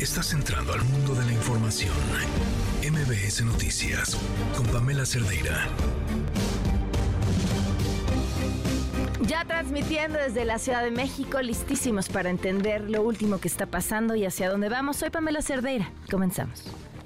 Estás entrando al mundo de la información. MBS Noticias con Pamela Cerdeira. Ya transmitiendo desde la Ciudad de México, listísimos para entender lo último que está pasando y hacia dónde vamos. Soy Pamela Cerdeira. Comenzamos.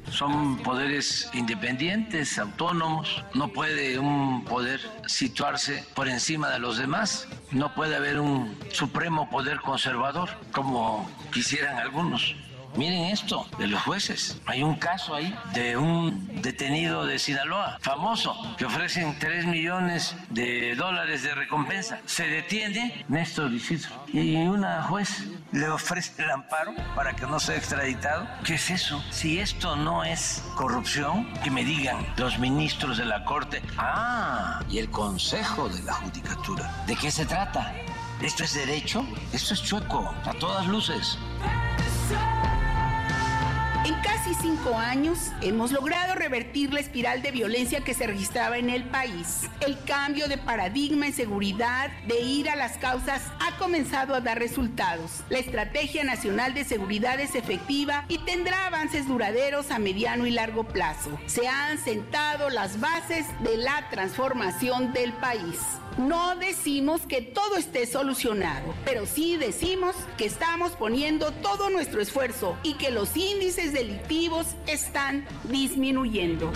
Son poderes independientes, autónomos. No puede un poder situarse por encima de los demás. No puede haber un supremo poder conservador, como quisieran algunos. Miren esto de los jueces. Hay un caso ahí de un detenido de Sinaloa, famoso, que ofrecen 3 millones de dólares de recompensa. Se detiene Néstor Isidro y una juez le ofrece el amparo para que no sea extraditado. ¿Qué es eso? Si esto no es corrupción, que me digan los ministros de la Corte, ah, y el Consejo de la Judicatura. ¿De qué se trata? ¿Esto es derecho? Esto es chueco, a todas luces. En casi cinco años hemos logrado revertir la espiral de violencia que se registraba en el país. El cambio de paradigma en seguridad, de ir a las causas, ha comenzado a dar resultados. La Estrategia Nacional de Seguridad es efectiva y tendrá avances duraderos a mediano y largo plazo. Se han sentado las bases de la transformación del país. No decimos que todo esté solucionado, pero sí decimos que estamos poniendo todo nuestro esfuerzo y que los índices delictivos están disminuyendo.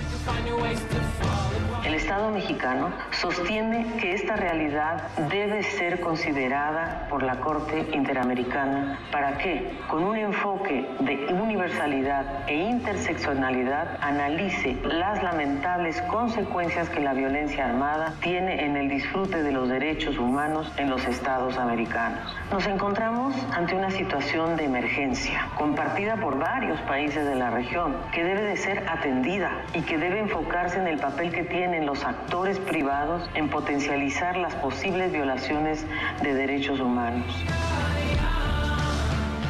El Estado mexicano sostiene que esta realidad debe ser considerada por la Corte Interamericana para que, con un enfoque de universalidad e interseccionalidad, analice las lamentables consecuencias que la violencia armada tiene en el disfrute de los derechos humanos en los estados americanos. Nos encontramos ante una situación de emergencia compartida por varios países de la región que debe de ser atendida y que debe enfocarse en el papel que tienen los actores privados en potencializar las posibles violaciones de derechos humanos.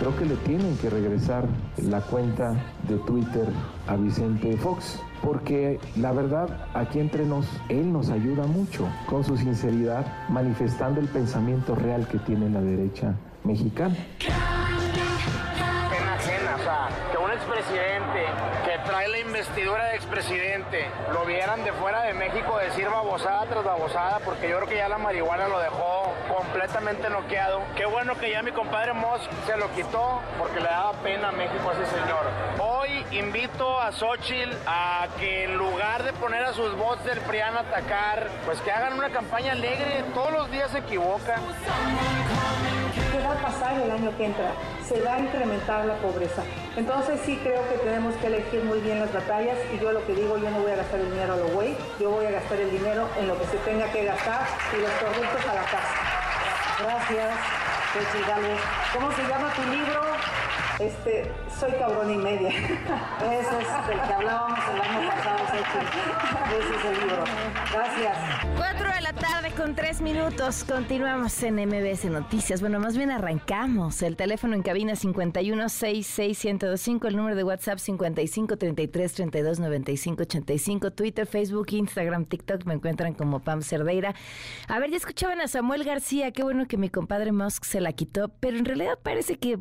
Creo que le tienen que regresar la cuenta de Twitter a Vicente Fox, porque la verdad, aquí entre nos, él nos ayuda mucho con su sinceridad, manifestando el pensamiento real que tiene la derecha mexicana. que un expresidente trae la investidura de expresidente lo vieran de fuera de México decir babosada tras babosada, porque yo creo que ya la marihuana lo dejó completamente noqueado. Qué bueno que ya mi compadre Moss se lo quitó, porque le daba pena a México a ese señor. Hoy invito a Xochitl a que en lugar de poner a sus bots del PRIAN a atacar, pues que hagan una campaña alegre, todos los días se equivoca. ¿Qué va a pasar el año que entra? Se va a incrementar la pobreza. Entonces sí creo que tenemos que elegir muy bien las batallas y yo lo que digo, yo no voy a gastar el dinero a lo güey, yo voy a gastar el dinero en lo que se tenga que gastar y los productos a la casa. Gracias. Pues, ¿Cómo se llama tu libro? Este, soy cabrón y media. Ese es el que hablábamos el año pasado, Ese es el libro. Gracias. Cuatro de la tarde con tres minutos. Continuamos en MBS Noticias. Bueno, más bien arrancamos. El teléfono en cabina 5166125, el número de WhatsApp 5533329585, Twitter, Facebook, Instagram, TikTok. Me encuentran como Pam Cerdeira. A ver, ya escuchaban a Samuel García. Qué bueno que mi compadre Musk se la quitó, pero en realidad parece que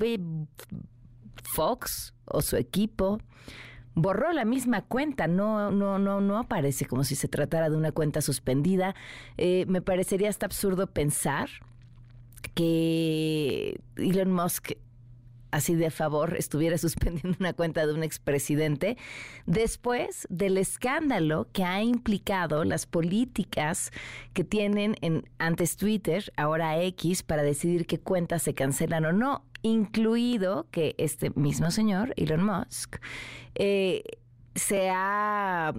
Fox o su equipo borró la misma cuenta, no, no, no, no aparece como si se tratara de una cuenta suspendida. Eh, me parecería hasta absurdo pensar que Elon Musk así de favor estuviera suspendiendo una cuenta de un expresidente después del escándalo que ha implicado las políticas que tienen en antes Twitter, ahora X, para decidir qué cuentas se cancelan o no, incluido que este mismo señor, Elon Musk, eh, se ha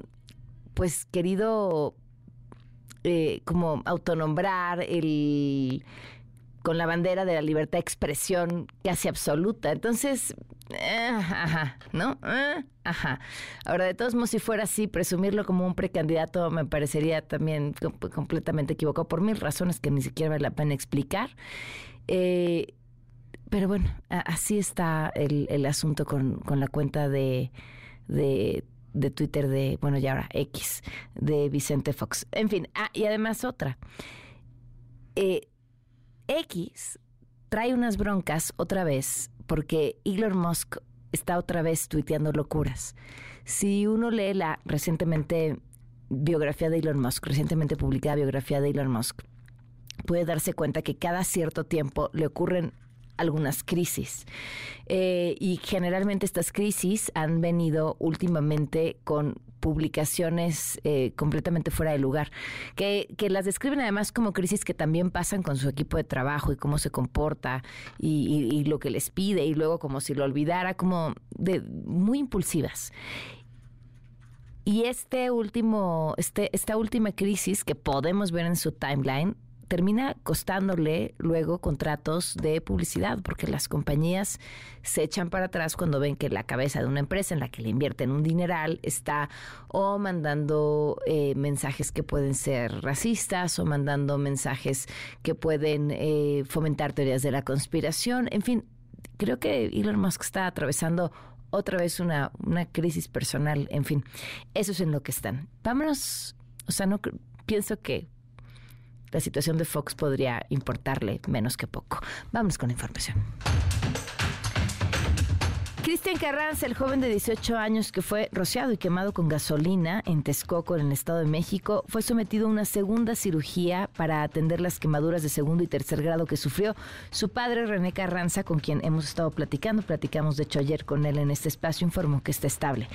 pues querido eh, como autonombrar el con la bandera de la libertad de expresión casi absoluta. Entonces, eh, ajá, ¿no? Eh, ajá. Ahora, de todos modos, si fuera así, presumirlo como un precandidato me parecería también completamente equivocado por mil razones que ni siquiera vale la pena explicar. Eh, pero bueno, así está el, asunto con, la cuenta de, Twitter de, bueno, ya ahora X, de Vicente Fox. En fin, ah, y además otra. X trae unas broncas otra vez porque Elon Musk está otra vez tuiteando locuras. Si uno lee la recientemente biografía de Elon Musk, recientemente publicada biografía de Elon Musk, puede darse cuenta que cada cierto tiempo le ocurren algunas crisis. Eh, y generalmente estas crisis han venido últimamente con publicaciones eh, completamente fuera de lugar, que, las describen además como crisis que también pasan con su equipo de trabajo y cómo se comporta y, lo que les pide y luego como si lo olvidara, como de muy impulsivas. Y este último, este, esta última crisis que podemos ver en su timeline termina costándole luego contratos de publicidad, porque las compañías se echan para atrás cuando ven que la cabeza de una empresa en la que le invierten un dineral está o mandando eh, mensajes que pueden ser racistas o mandando mensajes que pueden eh, fomentar teorías de la conspiración. En fin, creo que Elon Musk está atravesando otra vez una, una crisis personal. En fin, eso es en lo que están. Vámonos, o sea, no pienso que la situación de Fox podría importarle menos que poco. Vamos con la información. Cristian Carranza, el joven de 18 años que fue rociado y quemado con gasolina en Texcoco, en el Estado de México, fue sometido a una segunda cirugía para atender las quemaduras de segundo y tercer grado que sufrió su padre René Carranza, con quien hemos estado platicando. Platicamos de hecho ayer con él en este espacio, informó que está estable.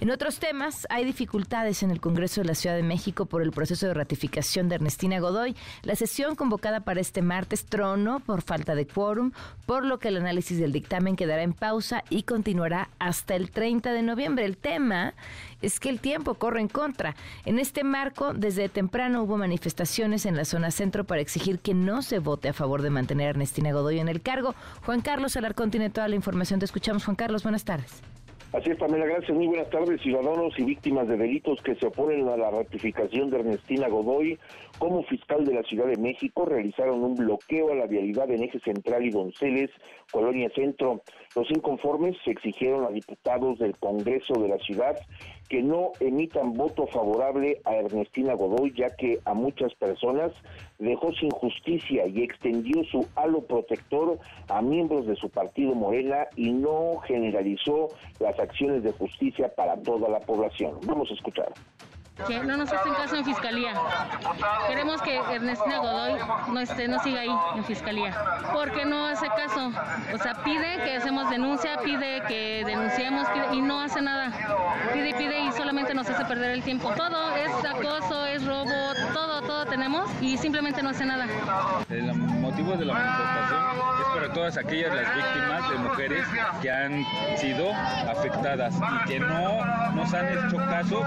En otros temas, hay dificultades en el Congreso de la Ciudad de México por el proceso de ratificación de Ernestina Godoy. La sesión convocada para este martes tronó por falta de quórum, por lo que el análisis del dictamen quedará en pausa y con continuará hasta el 30 de noviembre. El tema es que el tiempo corre en contra. En este marco, desde temprano hubo manifestaciones en la zona centro para exigir que no se vote a favor de mantener a Ernestina Godoy en el cargo. Juan Carlos Alarcón tiene toda la información. Te escuchamos, Juan Carlos. Buenas tardes. Así es, Pamela, gracias. Muy buenas tardes, ciudadanos y víctimas de delitos que se oponen a la ratificación de Ernestina Godoy como fiscal de la Ciudad de México. Realizaron un bloqueo a la vialidad en Eje Central y Donceles, Colonia Centro. Los inconformes se exigieron a diputados del Congreso de la ciudad que no emitan voto favorable a Ernestina Godoy, ya que a muchas personas dejó sin justicia y extendió su halo protector a miembros de su partido Morena y no generalizó las acciones de justicia para toda la población. Vamos a escuchar que no nos hacen caso en fiscalía. Queremos que Ernestina Godoy no esté, no siga ahí en fiscalía. Porque no hace caso. O sea, pide que hacemos denuncia, pide que denunciemos y no hace nada. Pide y pide y solamente nos hace perder el tiempo. Todo es acoso, es robo, todo, todo tenemos y simplemente no hace nada. El motivo de la manifestación es para todas aquellas las víctimas de mujeres que han sido afectadas y que no nos han hecho caso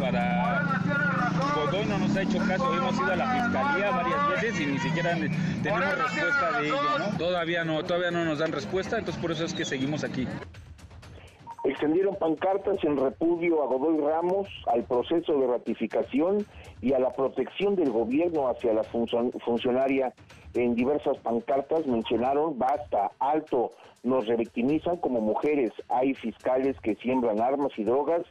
para Godoy no nos ha hecho caso, hemos ido a la fiscalía varias veces y ni siquiera tenemos respuesta de ello, ¿no? Todavía no, todavía no nos dan respuesta, entonces por eso es que seguimos aquí. Extendieron pancartas en repudio a Godoy Ramos, al proceso de ratificación y a la protección del gobierno hacia la funcionaria. En diversas pancartas mencionaron basta, alto, nos revictimizan como mujeres, hay fiscales que siembran armas y drogas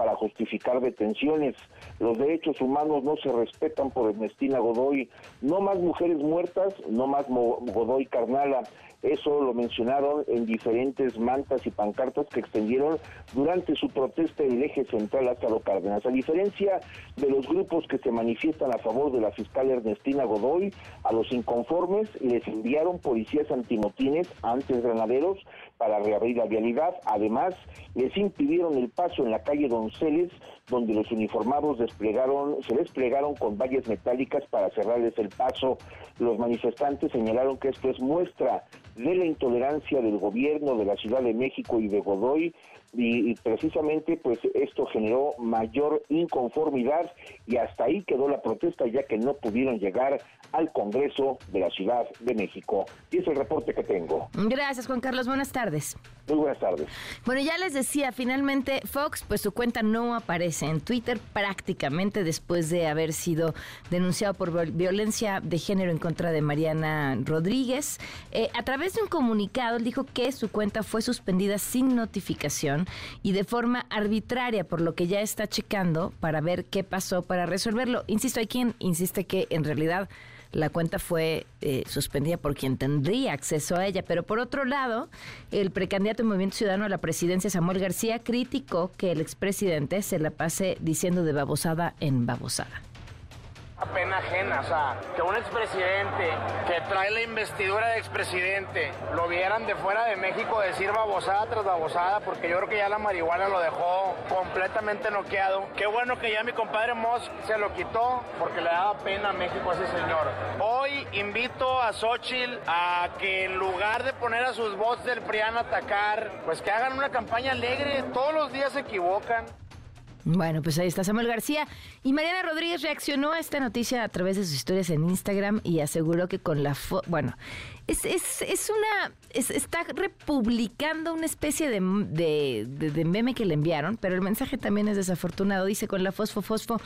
para justificar detenciones. Los derechos humanos no se respetan por Ernestina Godoy. No más mujeres muertas, no más Godoy Carnala. Eso lo mencionaron en diferentes mantas y pancartas que extendieron durante su protesta en el eje central lo Cárdenas. A diferencia de los grupos que se manifiestan a favor de la fiscal Ernestina Godoy, a los inconformes les enviaron policías antimotines, antes granaderos, para reabrir la vialidad. Además, les impidieron el paso en la calle Donceles, donde los uniformados desplegaron, se desplegaron con vallas metálicas para cerrarles el paso. Los manifestantes señalaron que esto es muestra de la intolerancia del gobierno de la Ciudad de México y de Godoy y, precisamente pues esto generó mayor inconformidad y hasta ahí quedó la protesta ya que no pudieron llegar al Congreso de la Ciudad de México. Y es el reporte que tengo. Gracias Juan Carlos, buenas tardes. Muy buenas tardes. Bueno, ya les decía, finalmente Fox, pues su cuenta no aparece en Twitter prácticamente después de haber sido denunciado por violencia de género en contra de Mariana Rodríguez. Eh, a través de un comunicado, él dijo que su cuenta fue suspendida sin notificación y de forma arbitraria, por lo que ya está checando para ver qué pasó para resolverlo. Insisto, hay quien insiste que en realidad la cuenta fue eh, suspendida por quien tendría acceso a ella. Pero por otro lado, el precandidato del Movimiento Ciudadano a la presidencia, Samuel García, criticó que el expresidente se la pase diciendo de babosada en babosada pena ajena, o sea, que un expresidente que trae la investidura de expresidente lo vieran de fuera de México decir babosada tras babosada, porque yo creo que ya la marihuana lo dejó completamente noqueado. Qué bueno que ya mi compadre Moss se lo quitó, porque le daba pena a México a ese señor. Hoy invito a Xochitl a que en lugar de poner a sus bots del PRIAN a atacar, pues que hagan una campaña alegre, todos los días se equivocan. Bueno, pues ahí está Samuel García. Y Mariana Rodríguez reaccionó a esta noticia a través de sus historias en Instagram y aseguró que con la foto, bueno, es, es, es una, está republicando una especie de, de, meme que le enviaron, pero el mensaje también es desafortunado. Dice, con la fosfo, fosfo,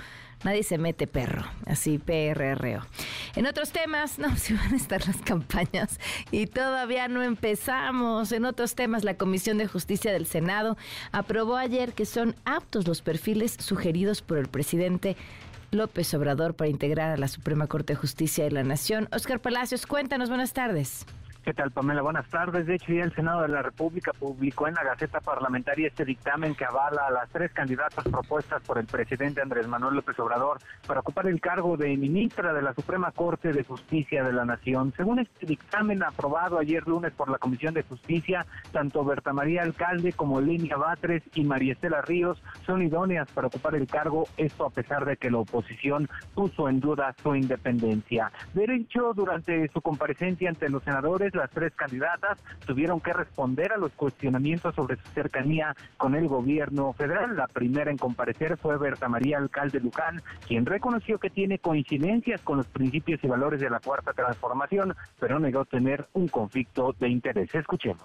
nadie se mete perro. Así, PRRO. En otros temas, no, si van a estar las campañas y todavía no empezamos. En otros temas, la Comisión de Justicia del Senado aprobó ayer que son aptos los perfiles sugeridos por el presidente López Obrador para integrar a la Suprema Corte de Justicia de la Nación. Oscar Palacios, cuéntanos, buenas tardes. ¿Qué tal, Pamela? Buenas tardes. De hecho, ya el Senado de la República publicó en la Gaceta Parlamentaria este dictamen que avala a las tres candidatas propuestas por el presidente Andrés Manuel López Obrador para ocupar el cargo de ministra de la Suprema Corte de Justicia de la Nación. Según este dictamen aprobado ayer lunes por la Comisión de Justicia, tanto Berta María Alcalde como Lenia Batres y María Estela Ríos son idóneas para ocupar el cargo, esto a pesar de que la oposición puso en duda su independencia. De hecho, durante su comparecencia ante los senadores, las tres candidatas tuvieron que responder a los cuestionamientos sobre su cercanía con el gobierno federal. La primera en comparecer fue Berta María Alcalde Lucán, quien reconoció que tiene coincidencias con los principios y valores de la Cuarta Transformación, pero negó tener un conflicto de interés. Escuchemos.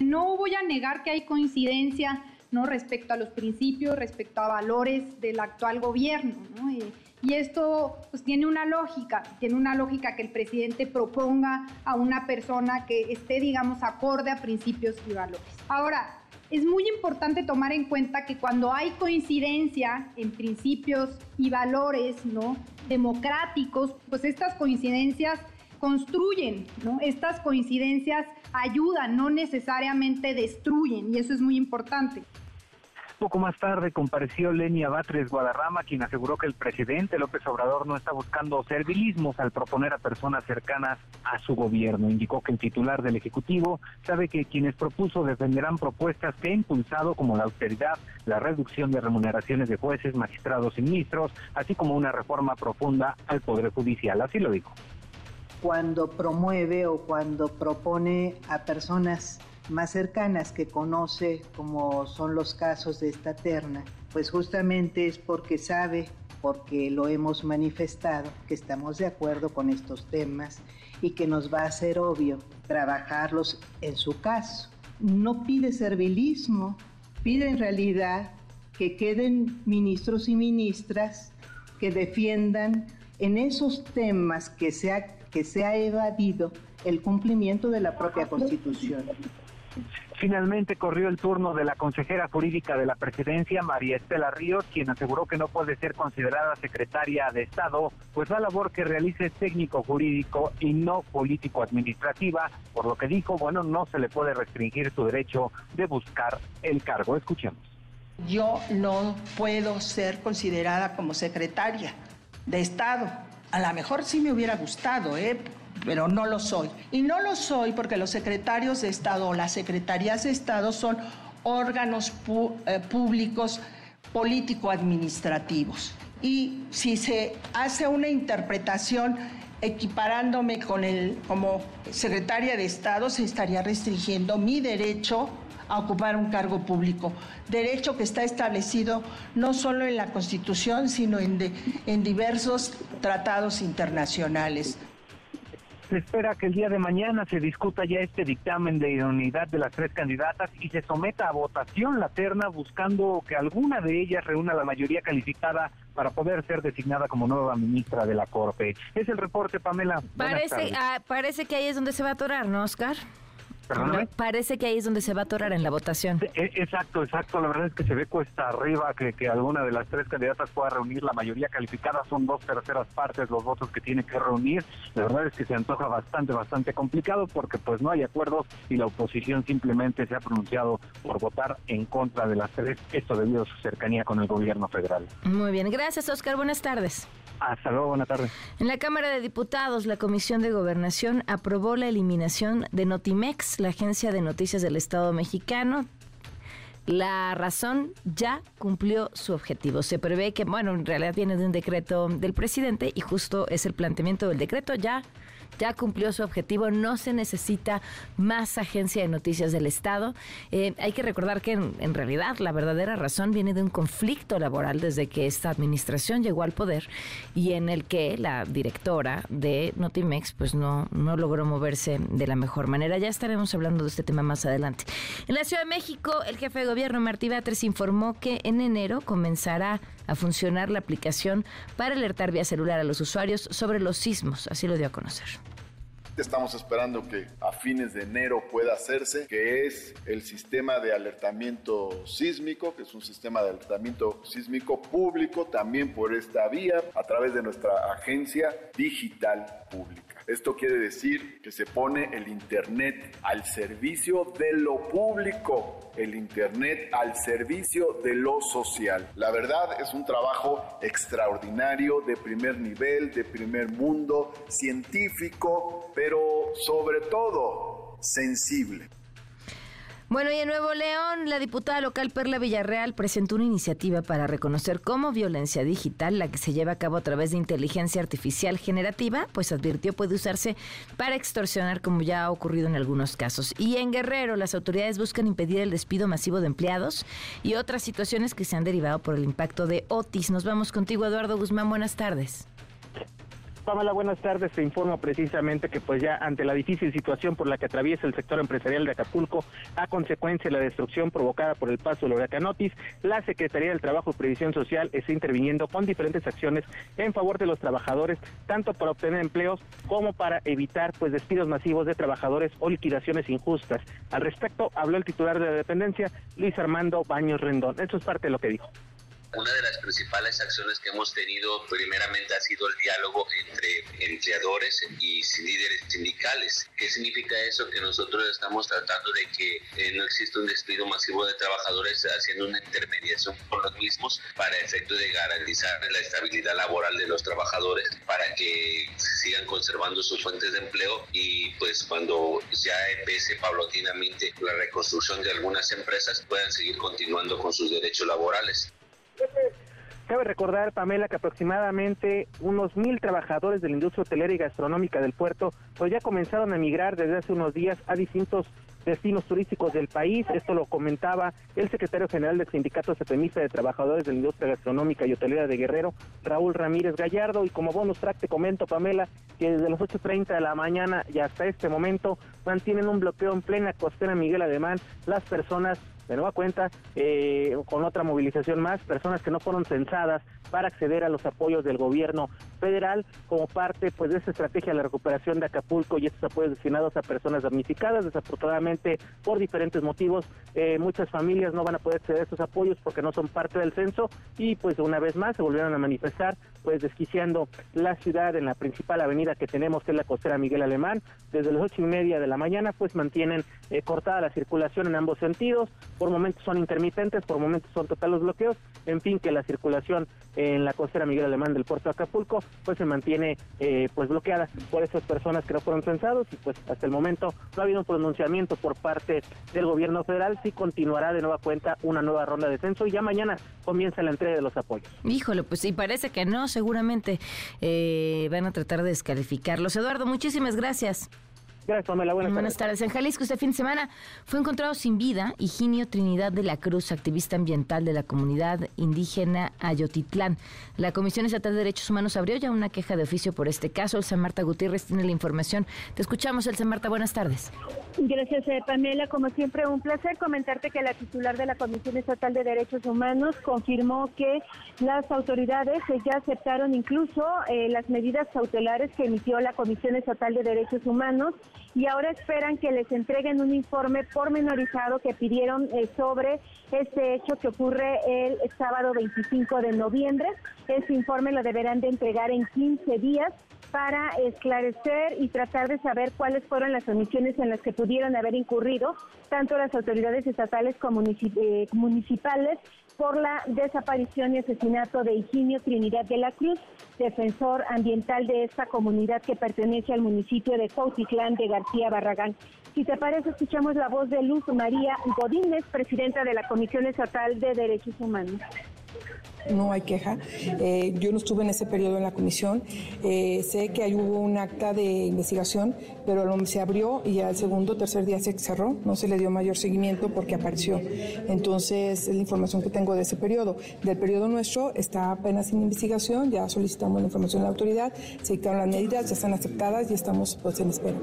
No voy a negar que hay coincidencia ¿no? respecto a los principios, respecto a valores del actual gobierno. ¿no? Eh, y esto pues, tiene una lógica, tiene una lógica que el presidente proponga a una persona que esté, digamos, acorde a principios y valores. Ahora, es muy importante tomar en cuenta que cuando hay coincidencia en principios y valores ¿no? democráticos, pues estas coincidencias construyen, ¿no? Estas coincidencias ayudan, no necesariamente destruyen, y eso es muy importante. Poco más tarde compareció Lenia Batres Guadarrama, quien aseguró que el presidente López Obrador no está buscando servilismos al proponer a personas cercanas a su gobierno. Indicó que el titular del Ejecutivo sabe que quienes propuso defenderán propuestas que ha impulsado como la austeridad, la reducción de remuneraciones de jueces, magistrados y ministros, así como una reforma profunda al Poder Judicial. Así lo dijo. Cuando promueve o cuando propone a personas más cercanas que conoce, como son los casos de esta terna, pues justamente es porque sabe, porque lo hemos manifestado, que estamos de acuerdo con estos temas y que nos va a ser obvio trabajarlos en su caso. No pide servilismo, pide en realidad que queden ministros y ministras que defiendan en esos temas que se ha, que se ha evadido el cumplimiento de la propia Constitución. Finalmente corrió el turno de la consejera jurídica de la presidencia, María Estela Ríos, quien aseguró que no puede ser considerada secretaria de Estado, pues la labor que realice es técnico jurídico y no político administrativa, por lo que dijo, bueno, no se le puede restringir su derecho de buscar el cargo. Escuchemos. Yo no puedo ser considerada como secretaria de Estado. A lo mejor sí me hubiera gustado, ¿eh? Pero no lo soy. Y no lo soy porque los secretarios de Estado o las secretarías de Estado son órganos eh, públicos político-administrativos. Y si se hace una interpretación equiparándome con el, como secretaria de Estado, se estaría restringiendo mi derecho a ocupar un cargo público. Derecho que está establecido no solo en la Constitución, sino en, en diversos tratados internacionales. Se espera que el día de mañana se discuta ya este dictamen de idoneidad de las tres candidatas y se someta a votación la terna buscando que alguna de ellas reúna la mayoría calificada para poder ser designada como nueva ministra de la Corte. Es el reporte, Pamela. Parece, ah, parece que ahí es donde se va a atorar, ¿no, Oscar? Parece que ahí es donde se va a atorar en la votación. E, exacto, exacto. La verdad es que se ve cuesta arriba que, que alguna de las tres candidatas pueda reunir la mayoría calificada. Son dos terceras partes los votos que tiene que reunir. La verdad es que se antoja bastante, bastante complicado porque pues no hay acuerdos y la oposición simplemente se ha pronunciado por votar en contra de las tres. Esto debido a su cercanía con el gobierno federal. Muy bien, gracias Oscar. Buenas tardes. Hasta luego, buena tarde. En la Cámara de Diputados, la Comisión de Gobernación aprobó la eliminación de Notimex, la agencia de noticias del Estado mexicano. La razón ya cumplió su objetivo. Se prevé que, bueno, en realidad viene de un decreto del presidente y justo es el planteamiento del decreto ya ya cumplió su objetivo, no se necesita más agencia de noticias del Estado. Eh, hay que recordar que en, realidad la verdadera razón viene de un conflicto laboral desde que esta administración llegó al poder y en el que la directora de Notimex pues no, no logró moverse de la mejor manera. Ya estaremos hablando de este tema más adelante. En la Ciudad de México, el jefe de gobierno Martí Batres informó que en enero comenzará a funcionar la aplicación para alertar vía celular a los usuarios sobre los sismos. Así lo dio a conocer. Estamos esperando que a fines de enero pueda hacerse, que es el sistema de alertamiento sísmico, que es un sistema de alertamiento sísmico público, también por esta vía, a través de nuestra agencia digital pública. Esto quiere decir que se pone el Internet al servicio de lo público, el Internet al servicio de lo social. La verdad es un trabajo extraordinario, de primer nivel, de primer mundo, científico, pero sobre todo sensible. Bueno, y en Nuevo León, la diputada local Perla Villarreal presentó una iniciativa para reconocer como violencia digital la que se lleva a cabo a través de inteligencia artificial generativa, pues advirtió puede usarse para extorsionar como ya ha ocurrido en algunos casos. Y en Guerrero, las autoridades buscan impedir el despido masivo de empleados y otras situaciones que se han derivado por el impacto de Otis. Nos vamos contigo, Eduardo Guzmán. Buenas tardes. Pamela, buenas tardes. Te informo precisamente que pues ya ante la difícil situación por la que atraviesa el sector empresarial de Acapulco a consecuencia de la destrucción provocada por el paso del huracán Otis, la Secretaría del Trabajo y Previsión Social está interviniendo con diferentes acciones en favor de los trabajadores, tanto para obtener empleos como para evitar pues despidos masivos de trabajadores o liquidaciones injustas. Al respecto habló el titular de la dependencia, Luis Armando Baños Rendón. Eso es parte de lo que dijo. Una de las principales acciones que hemos tenido primeramente ha sido el diálogo entre empleadores y líderes sindicales. ¿Qué significa eso? Que nosotros estamos tratando de que eh, no exista un despido masivo de trabajadores haciendo una intermediación con los mismos para efecto de garantizar la estabilidad laboral de los trabajadores para que sigan conservando sus fuentes de empleo y pues cuando ya empiece paulatinamente la reconstrucción de algunas empresas puedan seguir continuando con sus derechos laborales. Cabe recordar, Pamela, que aproximadamente unos mil trabajadores de la industria hotelera y gastronómica del puerto pues ya comenzaron a emigrar desde hace unos días a distintos destinos turísticos del país. Esto lo comentaba el secretario general del Sindicato Setemista de Trabajadores de la Industria Gastronómica y Hotelera de Guerrero, Raúl Ramírez Gallardo. Y como bonus track te comento, Pamela, que desde las 8.30 de la mañana y hasta este momento mantienen un bloqueo en plena costera Miguel Ademán las personas de nueva cuenta, eh, con otra movilización más, personas que no fueron censadas para acceder a los apoyos del gobierno federal como parte pues de esa estrategia de la recuperación de Acapulco y estos apoyos destinados a personas damnificadas. Desafortunadamente, por diferentes motivos, eh, muchas familias no van a poder acceder a estos apoyos porque no son parte del censo y pues una vez más se volvieron a manifestar pues desquiciando la ciudad en la principal avenida que tenemos que es la costera Miguel Alemán. Desde las ocho y media de la mañana pues mantienen eh, cortada la circulación en ambos sentidos por momentos son intermitentes, por momentos son totales los bloqueos, en fin, que la circulación en la costera Miguel Alemán del puerto de Acapulco pues se mantiene eh, pues bloqueada por esas personas que no fueron censados y pues hasta el momento no ha habido un pronunciamiento por parte del gobierno federal, sí continuará de nueva cuenta una nueva ronda de censo y ya mañana comienza la entrega de los apoyos. Híjole, pues sí, parece que no, seguramente eh, van a tratar de descalificarlos. Eduardo, muchísimas gracias. Buenas, tardes. En Jalisco, este fin de semana fue encontrado sin vida Higinio Trinidad de la Cruz, activista ambiental de la comunidad indígena Ayotitlán. La Comisión Estatal de Derechos Humanos abrió ya una queja de oficio por este caso. El San Marta Gutiérrez tiene la información. Te escuchamos, el San Marta. Buenas tardes. Gracias, eh, Pamela. Como siempre, un placer comentarte que la titular de la Comisión Estatal de Derechos Humanos confirmó que las autoridades eh, ya aceptaron incluso eh, las medidas cautelares que emitió la Comisión Estatal de Derechos Humanos y ahora esperan que les entreguen un informe pormenorizado que pidieron sobre este hecho que ocurre el sábado 25 de noviembre. Ese informe lo deberán de entregar en 15 días para esclarecer y tratar de saber cuáles fueron las omisiones en las que pudieron haber incurrido tanto las autoridades estatales como eh, municipales por la desaparición y asesinato de Higinio Trinidad de la Cruz, defensor ambiental de esta comunidad que pertenece al municipio de Cautitlán de García Barragán. Si te parece, escuchamos la voz de Luz María Godínez, presidenta de la Comisión Estatal de Derechos Humanos no hay queja. Eh, yo no estuve en ese periodo en la comisión. Eh, sé que ahí hubo un acta de investigación, pero se abrió y al segundo o tercer día se cerró. No se le dio mayor seguimiento porque apareció. Entonces, es la información que tengo de ese periodo. Del periodo nuestro está apenas en investigación, ya solicitamos la información a la autoridad, se dictaron las medidas, ya están aceptadas y estamos pues en espera.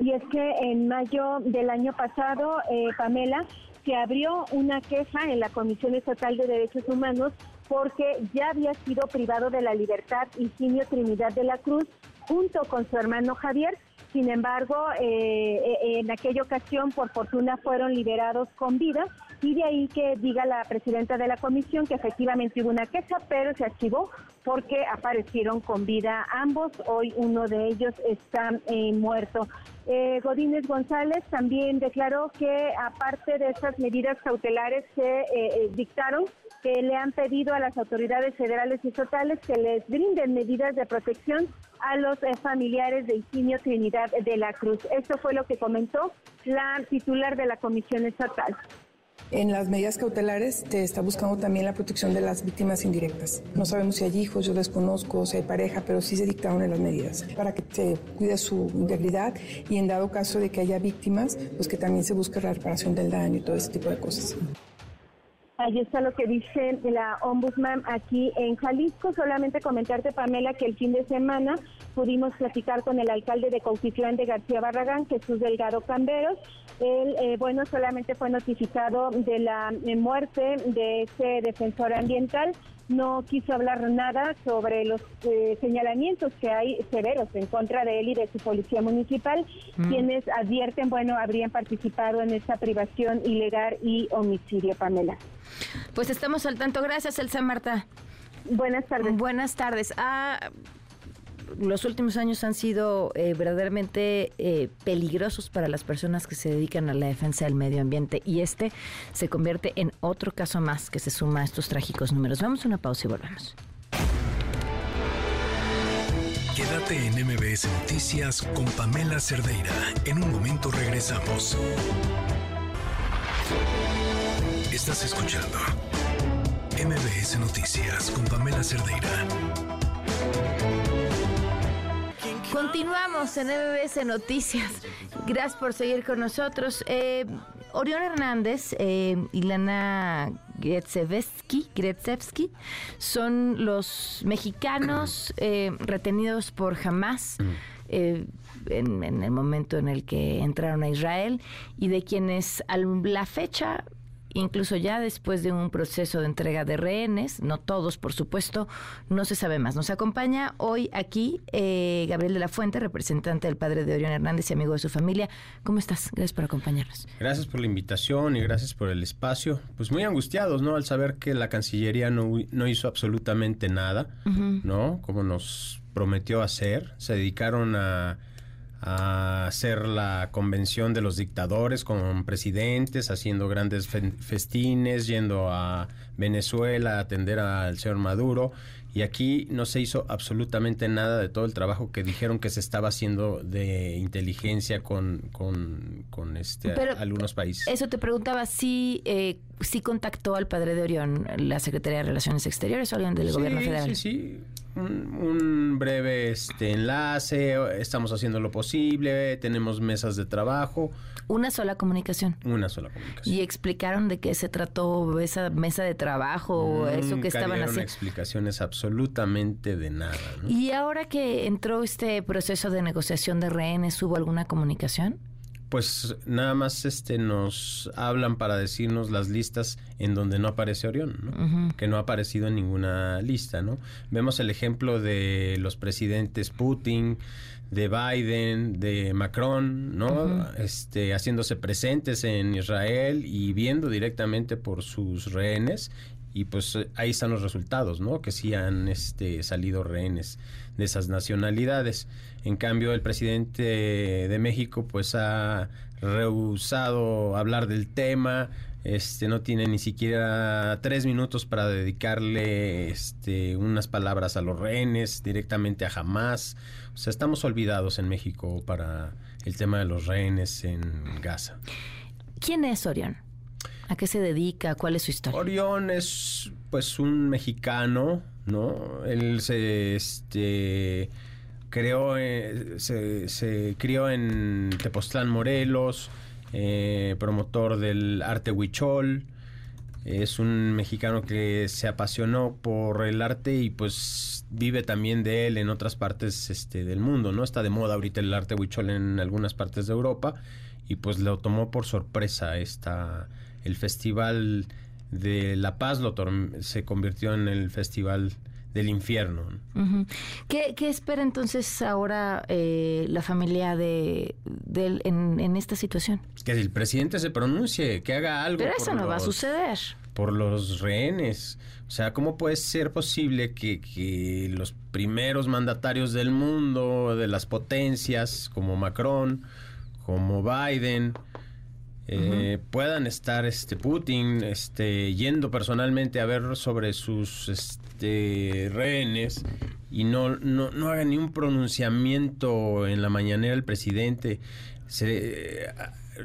Y es que en mayo del año pasado, eh, Pamela, se abrió una queja en la Comisión Estatal de Derechos Humanos porque ya había sido privado de la libertad Ingenio Trinidad de la Cruz junto con su hermano Javier. Sin embargo, eh, eh, en aquella ocasión, por fortuna, fueron liberados con vida y de ahí que diga la presidenta de la comisión que efectivamente hubo una queja, pero se archivó porque aparecieron con vida ambos. Hoy uno de ellos está eh, muerto. Eh, Godínez González también declaró que aparte de estas medidas cautelares que eh, dictaron, que le han pedido a las autoridades federales y estatales que les brinden medidas de protección a los familiares de Higinio Trinidad de la Cruz. Esto fue lo que comentó la titular de la Comisión Estatal. En las medidas cautelares te está buscando también la protección de las víctimas indirectas. No sabemos si hay hijos, yo desconozco, si hay pareja, pero sí se dictaron en las medidas para que se cuide su integridad y en dado caso de que haya víctimas, pues que también se busque la reparación del daño y todo ese tipo de cosas. Ahí está lo que dice la ombudsman aquí en Jalisco. Solamente comentarte, Pamela, que el fin de semana pudimos platicar con el alcalde de Cautitlán de García Barragán, Jesús Delgado Camberos. Él, eh, bueno, solamente fue notificado de la eh, muerte de ese defensor ambiental no quiso hablar nada sobre los eh, señalamientos que hay severos en contra de él y de su policía municipal, mm. quienes advierten, bueno, habrían participado en esta privación ilegal y homicidio, Pamela. Pues estamos al tanto. Gracias, Elsa Marta. Buenas tardes. Buenas tardes. Ah, los últimos años han sido eh, verdaderamente eh, peligrosos para las personas que se dedican a la defensa del medio ambiente y este se convierte en otro caso más que se suma a estos trágicos números. Vamos a una pausa y volvemos. Quédate en MBS Noticias con Pamela Cerdeira. En un momento regresamos. Estás escuchando MBS Noticias con Pamela Cerdeira. Continuamos en MBS Noticias. Gracias por seguir con nosotros. Eh, Orión Hernández eh, y Lana Gretzevsky, son los mexicanos eh, retenidos por Hamas. Mm. Eh, en, en, el momento en el que entraron a Israel y de quienes a la fecha incluso ya después de un proceso de entrega de rehenes, no todos, por supuesto, no se sabe más. Nos acompaña hoy aquí eh, Gabriel de la Fuente, representante del padre de Orión Hernández y amigo de su familia. ¿Cómo estás? Gracias por acompañarnos. Gracias por la invitación y gracias por el espacio. Pues muy angustiados, ¿no? Al saber que la Cancillería no, no hizo absolutamente nada, ¿no? Como nos prometió hacer. Se dedicaron a a hacer la convención de los dictadores con presidentes, haciendo grandes festines, yendo a Venezuela a atender al señor Maduro. Y aquí no se hizo absolutamente nada de todo el trabajo que dijeron que se estaba haciendo de inteligencia con, con, este, algunos países. Eso te preguntaba si, eh, si contactó al padre de Orión la Secretaría de Relaciones Exteriores o alguien del gobierno federal. Sí, sí, un, breve este, enlace, estamos haciendo lo posible, tenemos mesas de trabajo. Una sola comunicación. Una sola comunicación. ¿Y explicaron de qué se trató esa mesa de trabajo o eso que estaban haciendo? explicaciones absolutamente de nada. ¿Y ahora que entró este proceso de negociación de rehenes, hubo alguna comunicación? Pues nada más este nos hablan para decirnos las listas en donde no aparece Orión, ¿no? que no ha aparecido en ninguna lista, ¿no? Vemos el ejemplo de los presidentes Putin, de Biden, de Macron, ¿no? Este haciéndose presentes en Israel y viendo directamente por sus rehenes y pues ahí están los resultados, ¿no? Que sí han este, salido rehenes de esas nacionalidades. En cambio, el presidente de México pues ha rehusado hablar del tema, este no tiene ni siquiera tres minutos para dedicarle este, unas palabras a los rehenes, directamente a jamás. O sea, estamos olvidados en México para el tema de los rehenes en Gaza. ¿Quién es Orión? ¿A qué se dedica? ¿Cuál es su historia? Orión es pues un mexicano, ¿no? Él se este creó eh, se, se, crió en Tepoztlán, Morelos, eh, promotor del arte huichol. Es un mexicano que se apasionó por el arte y pues vive también de él en otras partes este, del mundo, ¿no? Está de moda ahorita el arte huichol en algunas partes de Europa y pues lo tomó por sorpresa esta, el festival de La Paz lo se convirtió en el festival del infierno. ¿Qué, espera entonces ahora eh, la familia de, en, esta situación? Que el presidente se pronuncie, que haga algo. Pero eso no va a suceder. Por los rehenes. O sea, ¿cómo puede ser posible que, que los primeros mandatarios del mundo, de las potencias, como Macron, como Biden, eh, puedan estar este Putin este yendo personalmente a ver sobre sus este rehenes y no, no, no haga ni un pronunciamiento en la mañanera el presidente. Se eh,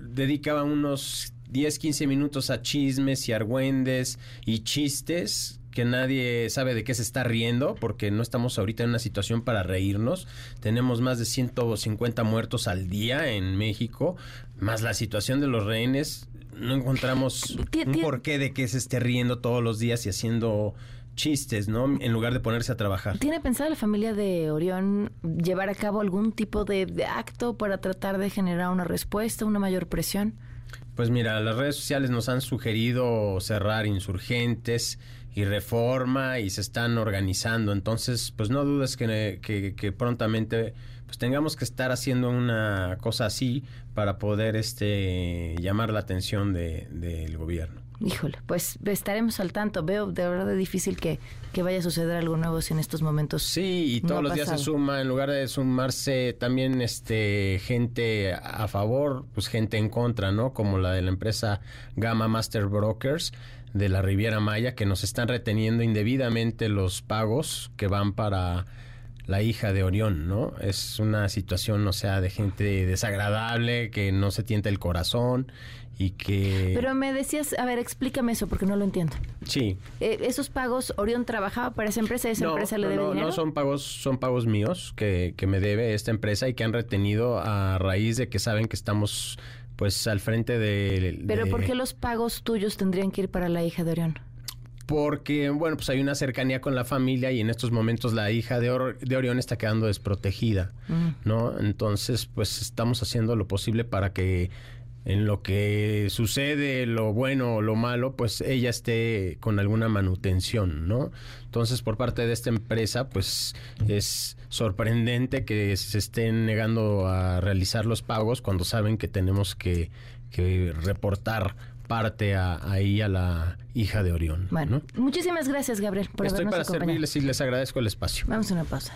dedicaba unos 10 15 minutos a chismes y argüendes y chistes que nadie sabe de qué se está riendo, porque no estamos ahorita en una situación para reírnos. Tenemos más de 150 muertos al día en México, más la situación de los rehenes. No encontramos un porqué de que se esté riendo todos los días y haciendo chistes, ¿no? En lugar de ponerse a trabajar. ¿Tiene pensado la familia de Orión llevar a cabo algún tipo de, de acto para tratar de generar una respuesta, una mayor presión? Pues mira, las redes sociales nos han sugerido cerrar insurgentes, y reforma y se están organizando. Entonces, pues no dudes que, que, prontamente pues tengamos que estar haciendo una cosa así para poder este llamar la atención del de, gobierno. Híjole, pues estaremos al tanto. Veo de verdad difícil que, que vaya a suceder algo nuevo si en estos momentos. Sí, y todos los días se suma, en lugar de sumarse también este gente a favor, pues gente en contra, ¿no? Como la de la empresa Gamma Master Brokers de la Riviera Maya que nos están reteniendo indebidamente los pagos que van para la hija de Orión, ¿no? Es una situación, o sea, de gente desagradable, que no se tienta el corazón y que... Pero me decías, a ver, explícame eso porque no lo entiendo. Sí. Eh, ¿Esos pagos, Orión trabajaba para esa empresa, esa empresa le debe no, dinero? No, son pagos, son pagos míos que, que me debe esta empresa y que han retenido a raíz de que saben que estamos pues al frente de... Pero ¿por qué los pagos tuyos tendrían que ir para la hija de Orión? Porque, bueno, pues hay una cercanía con la familia y en estos momentos la hija de, de Orión está quedando desprotegida, mm. ¿no? Entonces, pues estamos haciendo lo posible para que en lo que sucede, lo bueno o lo malo, pues ella esté con alguna manutención, ¿no? Entonces, por parte de esta empresa, pues es sorprendente que se estén negando a realizar los pagos cuando saben que tenemos que, reportar parte ahí a la hija de Orión. Bueno, muchísimas gracias, Gabriel, por Estoy para servirles y les agradezco el espacio. Vamos a una pausa.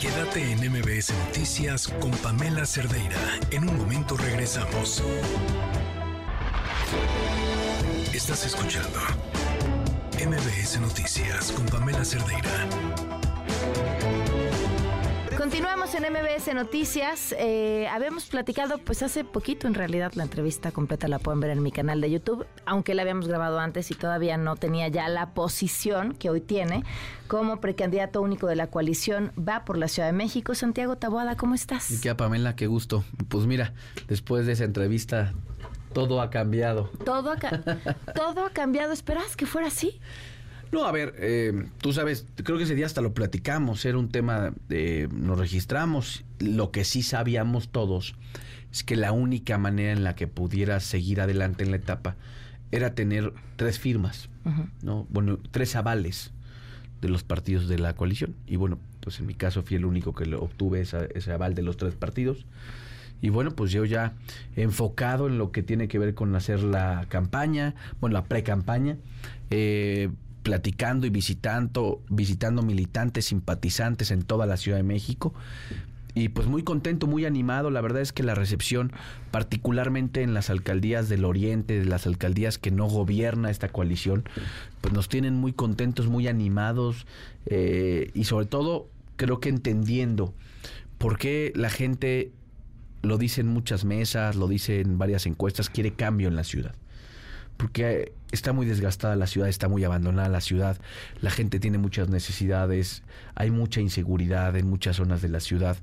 Quédate en MBS Noticias con Pamela Cerdeira. En un momento regresamos. Estás escuchando MBS Noticias con Pamela Cerdeira. Continuamos en MBS Noticias. Eh, habíamos platicado, pues hace poquito en realidad, la entrevista completa la pueden ver en mi canal de YouTube, aunque la habíamos grabado antes y todavía no tenía ya la posición que hoy tiene como precandidato único de la coalición Va por la Ciudad de México. Santiago Taboada, ¿cómo estás? Y qué Pamela, qué gusto. Pues mira, después de esa entrevista, todo ha cambiado. Todo ha, todo ha cambiado. ¿Esperas que fuera así? No, a ver, eh, tú sabes, creo que ese día hasta lo platicamos, era un tema, de, nos registramos, lo que sí sabíamos todos es que la única manera en la que pudiera seguir adelante en la etapa era tener tres firmas, ¿no? Bueno, tres avales de los partidos de la coalición. Y bueno, pues en mi caso fui el único que lo obtuve ese aval de los tres partidos. Y bueno, pues yo ya enfocado en lo que tiene que ver con hacer la campaña, bueno, la pre-campaña, eh, platicando y visitando, visitando militantes, simpatizantes en toda la Ciudad de México. Y pues muy contento, muy animado. La verdad es que la recepción, particularmente en las alcaldías del Oriente, de las alcaldías que no gobierna esta coalición, pues nos tienen muy contentos, muy animados eh, y sobre todo creo que entendiendo por qué la gente, lo dice en muchas mesas, lo dice en varias encuestas, quiere cambio en la ciudad porque está muy desgastada la ciudad, está muy abandonada la ciudad, la gente tiene muchas necesidades, hay mucha inseguridad en muchas zonas de la ciudad.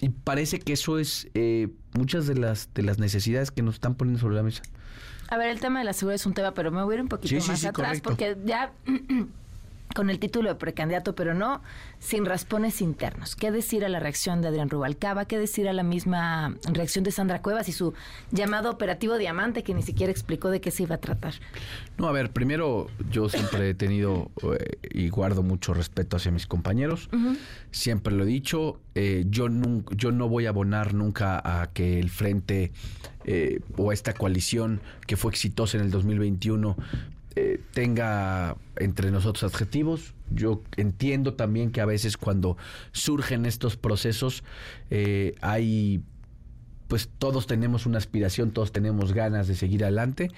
Y parece que eso es eh, muchas de las, de las necesidades que nos están poniendo sobre la mesa. A ver, el tema de la seguridad es un tema, pero me voy a ir un poquito más atrás porque ya con el título de precandidato, pero no sin raspones internos. ¿Qué decir a la reacción de Adrián Rubalcaba? ¿Qué decir a la misma reacción de Sandra Cuevas y su llamado operativo Diamante, que ni siquiera explicó de qué se iba a tratar? No, a ver, primero yo siempre he tenido eh, y guardo mucho respeto hacia mis compañeros. Siempre lo he dicho. Eh, yo, yo no voy a abonar nunca a que el frente eh, o esta coalición que fue exitosa en el 2021 eh, tenga entre nosotros adjetivos. Yo entiendo también que a veces cuando surgen estos procesos eh, hay, pues todos tenemos una aspiración, todos tenemos ganas de seguir adelante.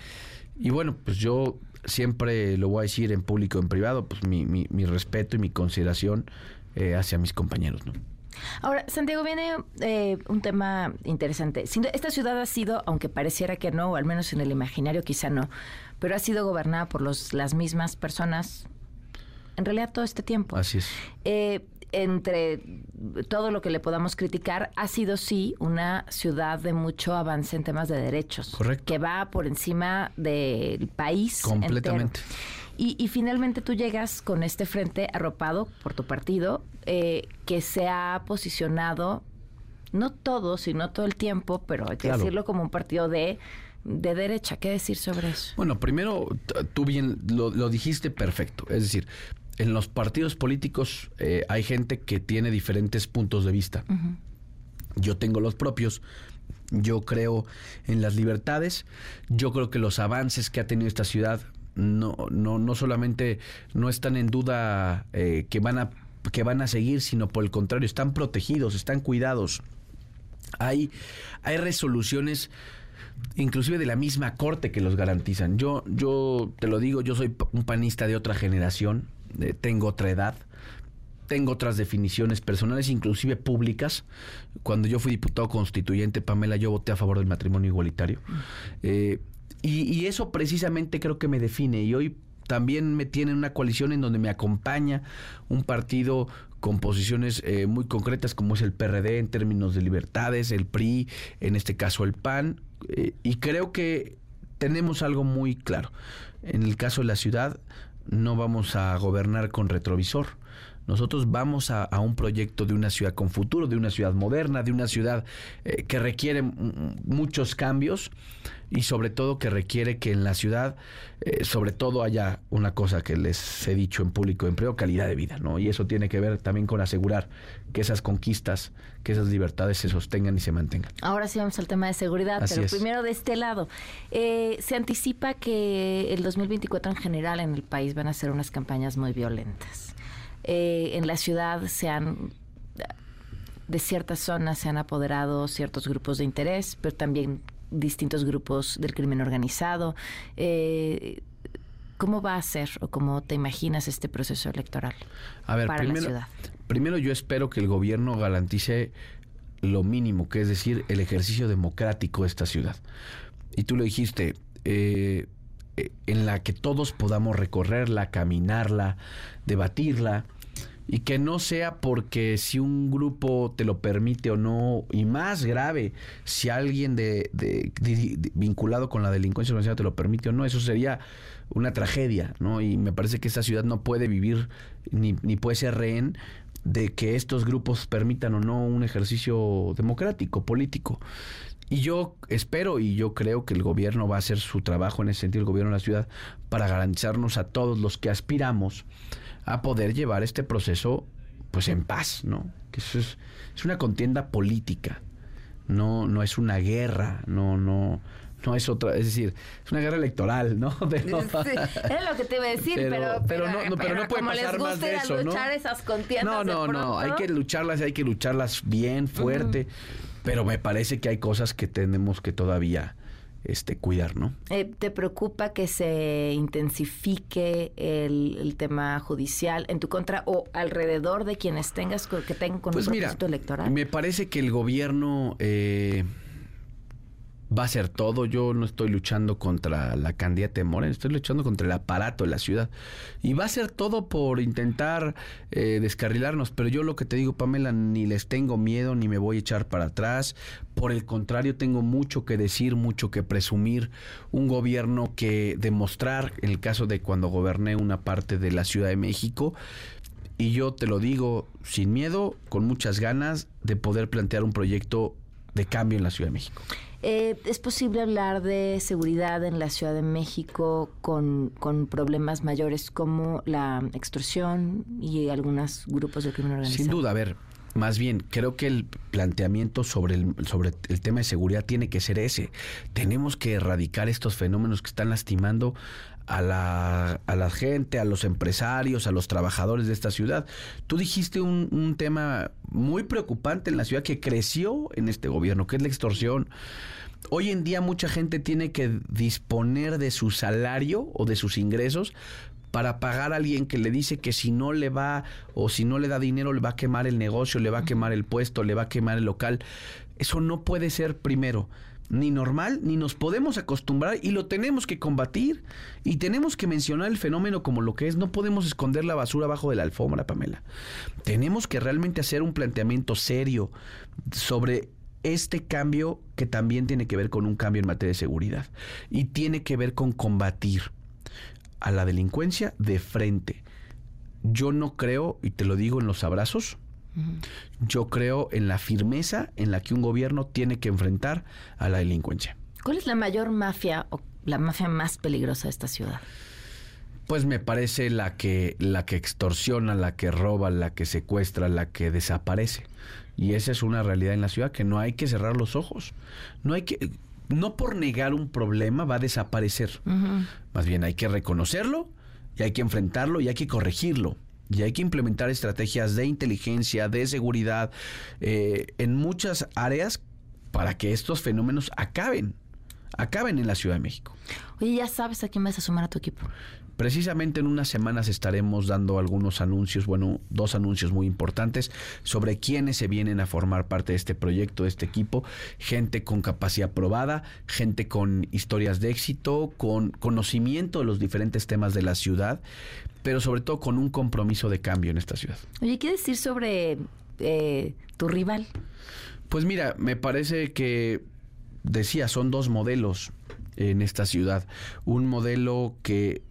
Y bueno, pues yo siempre lo voy a decir en público, en privado, pues mi, mi, respeto y mi consideración eh, hacia mis compañeros, ¿no? Ahora, Santiago, viene un tema interesante. Esta ciudad ha sido, aunque pareciera que no, o al menos en el imaginario quizá no, pero ha sido gobernada por los, las mismas personas en realidad todo este tiempo. Así es. Eh, entre todo lo que le podamos criticar, ha sido sí una ciudad de mucho avance en temas de derechos. Correcto. Que va por encima del país. Completamente. Y, finalmente tú llegas con este frente arropado por tu partido, eh, que se ha posicionado, no todo, sino todo el tiempo, pero hay que decirlo como un partido de de derecha. ¿Qué decir sobre eso? Bueno, primero, tú bien lo, dijiste perfecto. Es decir, en los partidos políticos eh, hay gente que tiene diferentes puntos de vista. Yo tengo los propios. Yo creo en las libertades. Yo creo que los avances que ha tenido esta ciudad no, no, no solamente no están en duda eh, que, van a, que van a seguir, sino por el contrario, están protegidos, están cuidados. Hay, hay resoluciones inclusive de la misma corte que los garantizan. Yo, yo te lo digo, yo soy un panista de otra generación, eh, tengo otra edad, tengo otras definiciones personales, inclusive públicas. Cuando yo fui diputado constituyente, Pamela, yo voté a favor del matrimonio igualitario. Eh, y, eso precisamente creo que me define. Y hoy también me tiene una coalición en donde me acompaña un partido con posiciones eh, muy concretas como es el PRD en términos de libertades, el PRI, en este caso el PAN, eh, y creo que tenemos algo muy claro. En el caso de la ciudad, no vamos a gobernar con retrovisor. Nosotros vamos a, un proyecto de una ciudad con futuro, de una ciudad moderna, de una ciudad eh, que requiere muchos cambios y sobre todo que requiere que en la ciudad, eh, sobre todo haya una cosa que les he dicho en público empleo, calidad de vida, ¿no? Y eso tiene que ver también con asegurar que esas conquistas, que esas libertades se sostengan y se mantengan. Ahora sí vamos al tema de seguridad, pero primero de este lado. Eh, se anticipa que el 2024 en general en el país van a ser unas campañas muy violentas. Eh, en la ciudad se han de ciertas zonas se han apoderado ciertos grupos de interés, pero también distintos grupos del crimen organizado. Eh, ¿Cómo va a ser o cómo te imaginas este proceso electoral a ver, para primero, la ciudad? Primero yo espero que el gobierno garantice lo mínimo, que es decir, el ejercicio democrático de esta ciudad. Y tú lo dijiste, eh, en la que todos podamos recorrerla, caminarla, debatirla. y que no sea porque si un grupo te lo permite o no, y más grave, si alguien de, de- de- de- vinculado con la delincuencia organizada te lo permite o no, eso sería una tragedia, ¿no? Y me parece que esta ciudad no puede vivir ni, ni puede ser rehén de que estos grupos permitan o no un ejercicio democrático, político. Y yo espero y yo creo que el gobierno va a hacer su trabajo en ese sentido, el gobierno de la ciudad, para garantizarnos a todos los que aspiramos a poder llevar este proceso pues en paz, ¿no? Que eso es, es una contienda política, no, no es una guerra, no, no, no es otra, es decir, es una guerra electoral, ¿no? Pero- Sí, era lo que te iba a decir, Pero- pero, pero no- no- pero no puede pasar más de eso, ¿no? luchar esas contiendas No, no, no, hay que lucharlas, hay que lucharlas bien, fuerte, pero me parece que hay cosas que tenemos que todavía este, cuidar, ¿no? Eh, ¿Te preocupa que se intensifique el, el tema judicial en tu contra o alrededor de quienes tengas que tengan con Pues un mira, propósito electoral? me parece que el gobierno eh, va a hacer todo. Yo no estoy luchando contra la candidata de Morena, estoy luchando contra el aparato de la ciudad. Y va a hacer todo por intentar eh, descarrilarnos. Pero yo lo que te digo, Pamela, ni les tengo miedo, ni me voy a echar para atrás. Por el contrario, tengo mucho que decir, mucho que presumir. Un gobierno que demostrar, en el caso de cuando goberné una parte de la Ciudad de México, y yo te lo digo sin miedo, con muchas ganas de poder plantear un proyecto de cambio en la Ciudad de México. Eh, ¿Es posible hablar de seguridad en la Ciudad de México con, con problemas mayores como la extorsión y algunos grupos de crimen organizado? Sin duda, a ver, más bien, creo que el planteamiento sobre el, sobre el tema de seguridad tiene que ser ese. Tenemos que erradicar estos fenómenos que están lastimando a la, a la gente, a los empresarios, a los trabajadores de esta ciudad. Tú dijiste un, un tema muy preocupante en la ciudad que creció en este gobierno, que es la extorsión. Hoy en día mucha gente tiene que disponer de su salario o de sus ingresos para pagar a alguien que le dice que si no le va o si no le da dinero le va a quemar el negocio, le va a quemar el puesto, le va a quemar el local. Eso no puede ser primero ni normal, ni nos podemos acostumbrar y lo tenemos que combatir. Y tenemos que mencionar el fenómeno como lo que es. No podemos esconder la basura abajo de la alfombra, Pamela. Tenemos que realmente hacer un planteamiento serio sobre este cambio que también tiene que ver con un cambio en materia de seguridad y tiene que ver con combatir a la delincuencia de frente. Yo no creo, y te lo digo en los abrazos, yo creo en la firmeza en la que un gobierno tiene que enfrentar a la delincuencia. ¿Cuál es la mayor mafia o la mafia más peligrosa de esta ciudad? Pues me parece la que, la que extorsiona, la que roba, la que secuestra, la que desaparece. Y esa es una realidad en la ciudad que no hay que cerrar los ojos. No hay que, no por negar un problema va a desaparecer. Más bien hay que reconocerlo y hay que enfrentarlo y hay que corregirlo. Y hay que implementar estrategias de inteligencia, de seguridad, eh, en muchas áreas para que estos fenómenos acaben, acaben en la Ciudad de México. Oye, ya sabes a quién vas a sumar a tu equipo. Precisamente en unas semanas estaremos dando algunos anuncios, bueno, dos anuncios muy importantes sobre quiénes se vienen a formar parte de este proyecto, de este equipo. Gente con capacidad probada, gente con historias de éxito, con conocimiento de los diferentes temas de la ciudad, pero sobre todo con un compromiso de cambio en esta ciudad. Oye, ¿qué decir sobre eh, tu rival? Pues mira, me parece que, decía, son dos modelos en esta ciudad. Un modelo que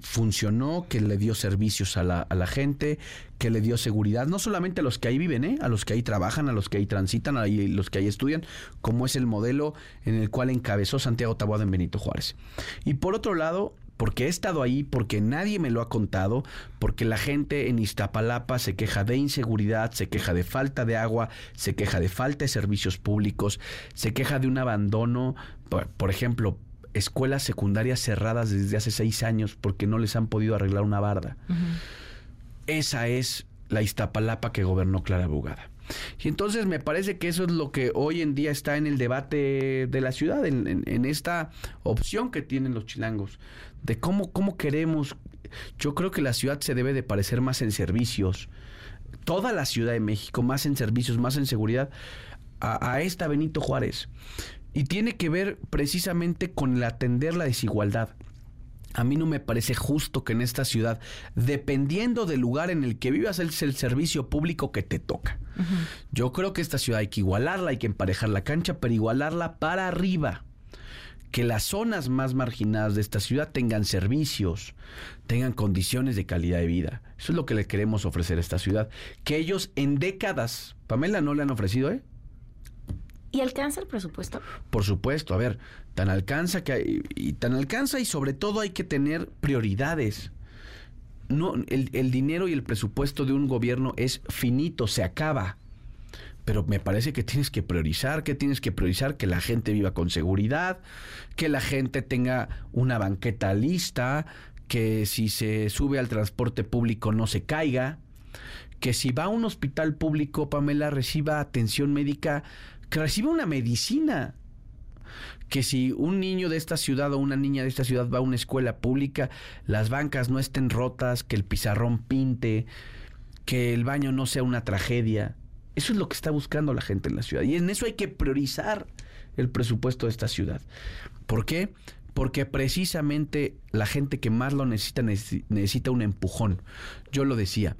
funcionó, que le dio servicios a la, a la gente, que le dio seguridad, no solamente a los que ahí viven, ¿eh? a los que ahí trabajan, a los que ahí transitan, a los que ahí estudian, como es el modelo en el cual encabezó Santiago Taboada en Benito Juárez. Y por otro lado, porque he estado ahí, porque nadie me lo ha contado, porque la gente en Iztapalapa se queja de inseguridad, se queja de falta de agua, se queja de falta de servicios públicos, se queja de un abandono, por, por ejemplo, escuelas secundarias cerradas desde hace seis años porque no les han podido arreglar una barda. Esa es la Iztapalapa que gobernó Clara Bugada. Y entonces me parece que eso es lo que hoy en día está en el debate de la ciudad, en, en, en esta opción que tienen los chilangos, de cómo, cómo queremos. Yo creo que la ciudad se debe de parecer más en servicios, toda la Ciudad de México, más en servicios, más en seguridad, a, a esta Benito Juárez. Y tiene que ver precisamente con el atender la desigualdad. A mí no me parece justo que en esta ciudad, dependiendo del lugar en el que vivas, es el servicio público que te toca. Yo creo que esta ciudad hay que igualarla, hay que emparejar la cancha, pero igualarla para arriba. Que las zonas más marginadas de esta ciudad tengan servicios, tengan condiciones de calidad de vida. Eso es lo que le queremos ofrecer a esta ciudad. Que ellos en décadas, Pamela, no le han ofrecido, ¿eh? ¿Y alcanza el presupuesto? Por supuesto, a ver, tan alcanza que y tan alcanza y sobre todo hay que tener prioridades. No, el, el dinero y el presupuesto de un gobierno es finito, se acaba. Pero me parece que tienes que priorizar, que tienes que priorizar que la gente viva con seguridad, que la gente tenga una banqueta lista, que si se sube al transporte público no se caiga, que si va a un hospital público, Pamela, reciba atención médica que reciba una medicina. Que si un niño de esta ciudad o una niña de esta ciudad va a una escuela pública, las bancas no estén rotas, que el pizarrón pinte, que el baño no sea una tragedia. Eso es lo que está buscando la gente en la ciudad. Y en eso hay que priorizar el presupuesto de esta ciudad. ¿Por qué? Porque precisamente la gente que más lo necesita necesita un empujón. Yo lo decía,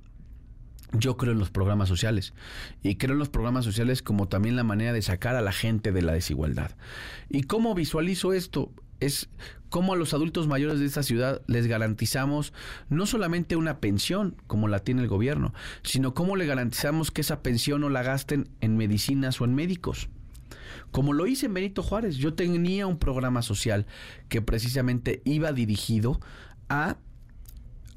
yo creo en los programas sociales y creo en los programas sociales como también la manera de sacar a la gente de la desigualdad. ¿Y cómo visualizo esto? Es cómo a los adultos mayores de esta ciudad les garantizamos no solamente una pensión como la tiene el gobierno, sino cómo le garantizamos que esa pensión no la gasten en medicinas o en médicos. Como lo hice en Benito Juárez, yo tenía un programa social que precisamente iba dirigido a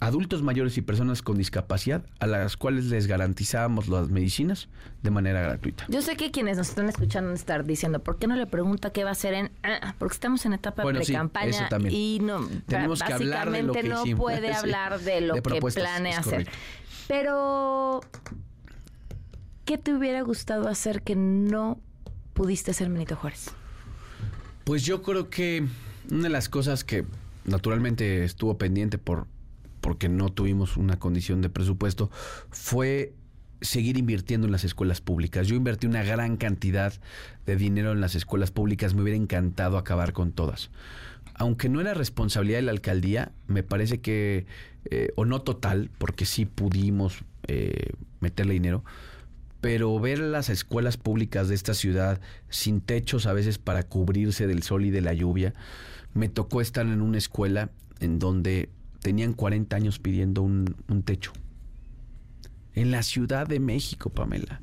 adultos mayores y personas con discapacidad a las cuales les garantizábamos las medicinas de manera gratuita. Yo sé que quienes nos están escuchando estar diciendo, ¿por qué no le pregunta qué va a hacer en...? Ah, porque estamos en etapa de campaña y no, Tenemos básicamente que no puede hablar de lo que planea hacer. Pero, ¿qué te hubiera gustado hacer que no pudiste hacer Benito Juárez? Pues yo creo que una de las cosas que naturalmente estuvo pendiente por porque no tuvimos una condición de presupuesto, fue seguir invirtiendo en las escuelas públicas. Yo invertí una gran cantidad de dinero en las escuelas públicas, me hubiera encantado acabar con todas. Aunque no era responsabilidad de la alcaldía, me parece que, eh, o no total, porque sí pudimos eh, meterle dinero, pero ver las escuelas públicas de esta ciudad sin techos a veces para cubrirse del sol y de la lluvia, me tocó estar en una escuela en donde tenían 40 años pidiendo un, techo. En la Ciudad de México, Pamela.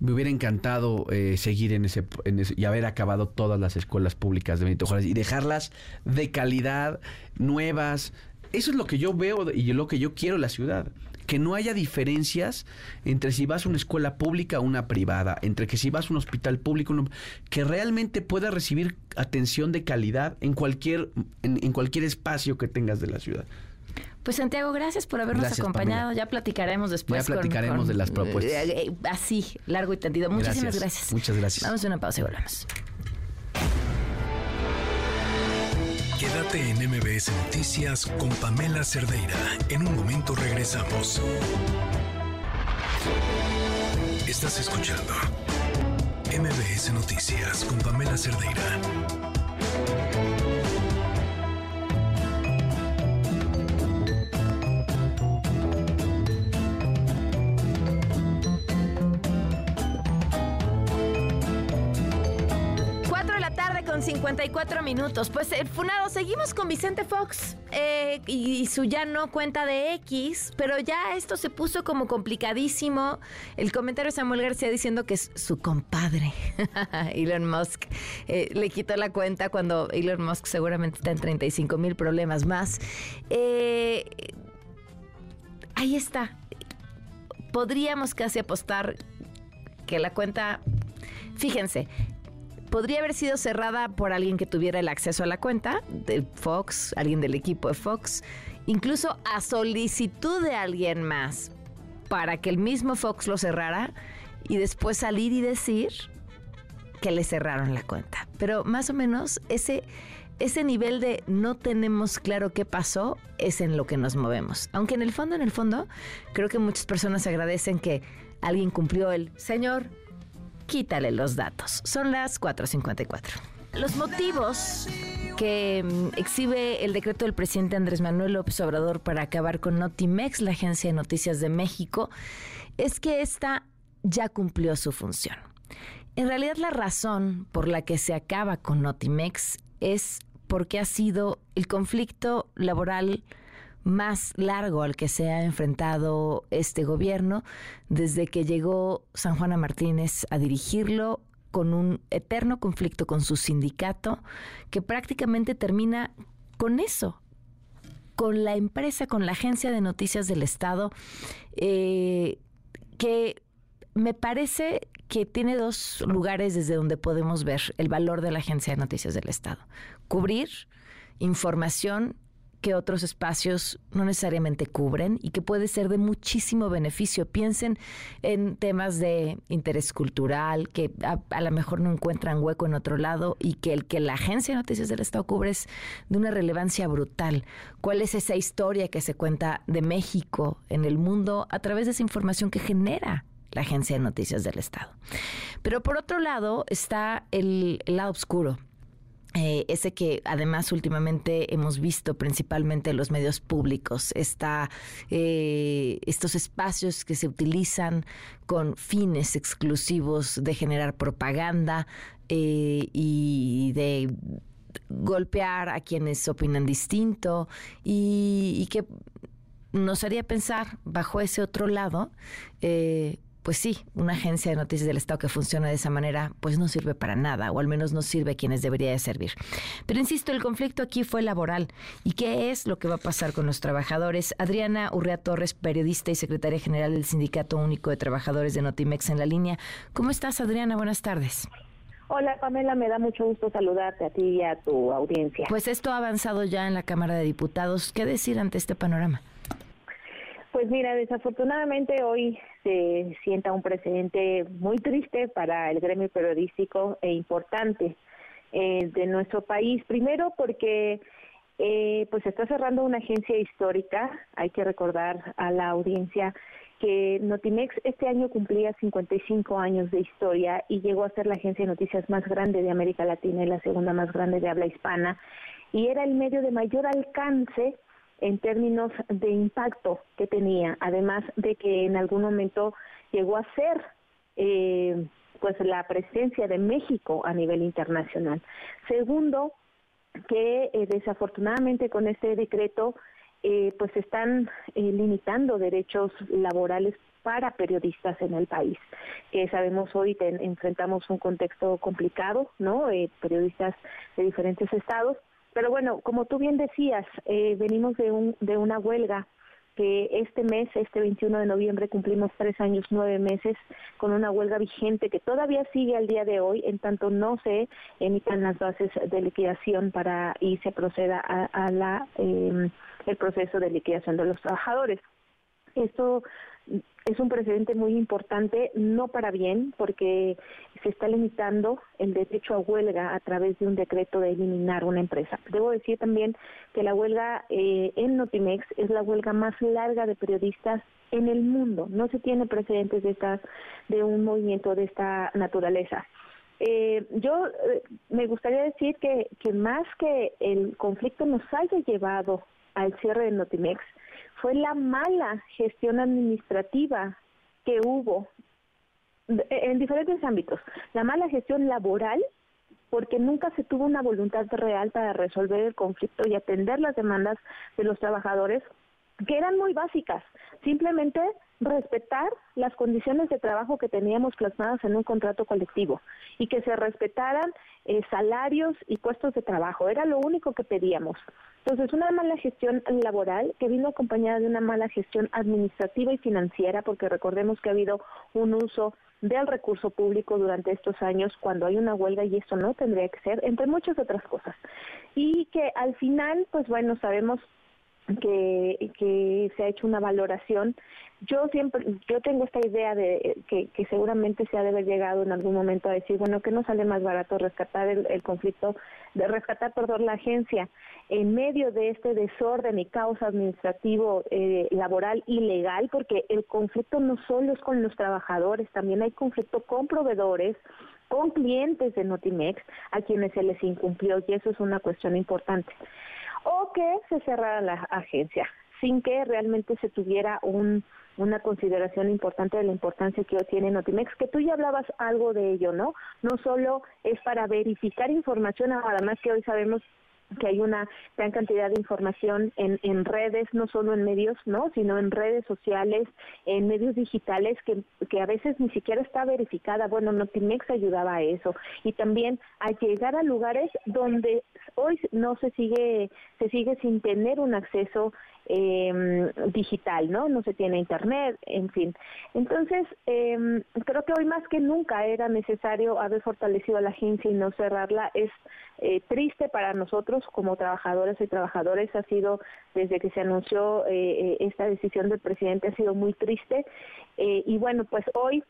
Me hubiera encantado eh, seguir en ese, y haber acabado todas las escuelas públicas de Benito Juárez y dejarlas de calidad, nuevas. Eso es lo que yo veo y lo que yo quiero en la ciudad. Que no haya diferencias entre si vas a una escuela pública o una privada, entre que si vas a un hospital público, que realmente pueda recibir atención de calidad en cualquier, en cualquier espacio que tengas de la ciudad. Pues Santiago, gracias por habernos acompañado. Ya platicaremos después. Ya platicaremos de las propuestas. Eh, eh, así, largo y tendido. Muchísimas gracias. Muchas gracias. Vamos a una pausa y volvemos. Quédate en MBS Noticias con Pamela Cerdeira. En un momento regresamos. Estás escuchando MBS Noticias con Pamela Cerdeira. Con 54 minutos. Pues el eh, Funado, seguimos con Vicente Fox eh, y, su ya no cuenta de X, pero ya esto se puso como complicadísimo. El comentario de Samuel García diciendo que es su compadre, Elon Musk. Eh, le quitó la cuenta cuando Elon Musk seguramente está en 35 mil problemas más. ahí está. Podríamos casi apostar que la cuenta Fíjense, podría haber sido cerrada por alguien que tuviera el acceso a la cuenta de Fox, alguien del equipo de Fox, incluso a solicitud de alguien más para que el mismo Fox lo cerrara y después salir y decir que le cerraron la cuenta. Pero más o menos ese, ese nivel de no tenemos claro qué pasó es en lo que nos movemos. Aunque en el fondo, en el fondo, creo que muchas personas agradecen que alguien cumplió el, Señor, quítale los datos. Son las 4.54. Los motivos que mm, exhibe el decreto del presidente Andrés Manuel López Obrador para acabar con Notimex, la agencia de noticias de México, es que esta ya cumplió su función. En realidad la razón por la que se acaba con Notimex es porque ha sido el conflicto laboral más largo al que se ha enfrentado este gobierno desde que llegó San Juana Martínez a dirigirlo con un eterno conflicto con su sindicato que prácticamente termina con eso, con la empresa, con la agencia de noticias del Estado, eh, que me parece que tiene dos lugares desde donde podemos ver el valor de la agencia de noticias del Estado. Cubrir información que otros espacios no necesariamente cubren y que puede ser de muchísimo beneficio. Piensen en temas de interés cultural que a, lo mejor no encuentran hueco en otro lado y que el que la Agencia de Noticias del Estado cubre es de una relevancia brutal. ¿Cuál es esa historia que se cuenta de México en el mundo a través de esa información que genera la Agencia de Noticias del Estado? Pero por otro lado está el lado oscuro eh, ese que además últimamente hemos visto principalmente en los medios públicos, está, eh, estos espacios que se utilizan con fines exclusivos de generar propaganda eh, y de golpear a quienes opinan distinto y, y, que nos haría pensar bajo ese otro lado pues sí, una agencia de noticias del Estado que funciona de esa manera, pues no sirve para nada, o al menos no sirve a quienes debería de servir. Pero insisto, el conflicto aquí fue laboral. ¿Y qué es lo que va a pasar con los trabajadores? Adriana Urrea Torres, periodista y secretaria general del Sindicato Único de Trabajadores de Notimex en la línea. ¿Cómo estás, Adriana? Buenas tardes. Hola Pamela, me da mucho gusto saludarte a ti y a tu audiencia. Pues esto ha avanzado ya en la Cámara de Diputados. ¿Qué decir ante este panorama? Pues mira, desafortunadamente hoy se sienta un precedente muy triste para el gremio periodístico e importante eh, de nuestro país. Primero porque eh, pues se está cerrando una agencia histórica. Hay que recordar a la audiencia que Notimex este año cumplía 55 años de historia y llegó a ser la agencia de noticias más grande de América Latina y la segunda más grande de habla hispana. Y era el medio de mayor alcance en términos de impacto que tenía, además de que en algún momento llegó a ser eh, pues la presencia de México a nivel internacional. Segundo, que eh, desafortunadamente con este decreto eh, pues están limitando derechos laborales para periodistas en el país. Que sabemos hoy enfrentamos un contexto complicado, ¿no? periodistas de diferentes estados pero bueno, como tú bien decías, eh, venimos de, un, de una huelga que este mes, este 21 de noviembre, cumplimos tres años, nueve meses con una huelga vigente que todavía sigue al día de hoy, en tanto no se emitan las bases de liquidación para y se proceda a, la eh, el proceso de liquidación de los trabajadores. Esto es un precedente muy importante, no para bien, porque se está limitando el derecho a huelga a través de un decreto de eliminar una empresa. Debo decir también que la huelga eh, en Notimex es la huelga más larga de periodistas en el mundo. No se tiene precedentes de, estas, de un movimiento de esta naturaleza. Eh, yo eh, me gustaría decir que, que más que el conflicto nos haya llevado al cierre de Notimex, fue la mala gestión administrativa que hubo en diferentes ámbitos. La mala gestión laboral, porque nunca se tuvo una voluntad real para resolver el conflicto y atender las demandas de los trabajadores, que eran muy básicas. Simplemente respetar las condiciones de trabajo que teníamos plasmadas en un contrato colectivo y que se respetaran eh, salarios y puestos de trabajo. Era lo único que pedíamos. Entonces, una mala gestión laboral que vino acompañada de una mala gestión administrativa y financiera, porque recordemos que ha habido un uso del recurso público durante estos años cuando hay una huelga y eso no tendría que ser, entre muchas otras cosas. Y que al final, pues bueno, sabemos que, se ha hecho una valoración. Yo siempre, yo tengo esta idea de que, que seguramente se ha de haber llegado en algún momento a decir, bueno, que no sale más barato rescatar el, conflicto, de rescatar, perdón, la agencia en medio de este desorden y caos administrativo, eh, laboral y legal, porque el conflicto no solo es con los trabajadores, también hay conflicto con proveedores, con clientes de Notimex a quienes se les incumplió y eso es una cuestión importante. O que se cerrara la agencia sin que realmente se tuviera un, una consideración importante de la importancia que hoy tiene Notimex, que tú ya hablabas algo de ello, ¿no? No solo es para verificar información, además que hoy sabemos que hay una gran cantidad de información en, en redes, no solo en medios, ¿no? sino en redes sociales, en medios digitales que, que a veces ni siquiera está verificada. Bueno, Notimex ayudaba a eso. Y también a llegar a lugares donde hoy no se sigue, se sigue sin tener un acceso eh, digital, ¿no? No se tiene internet, en fin. Entonces, eh, creo que hoy más que nunca era necesario haber fortalecido a la agencia y no cerrarla. Es eh, triste para nosotros como trabajadores y trabajadores. Ha sido, desde que se anunció eh, eh esta decisión del presidente, ha sido muy triste. Eh, y bueno, pues hoy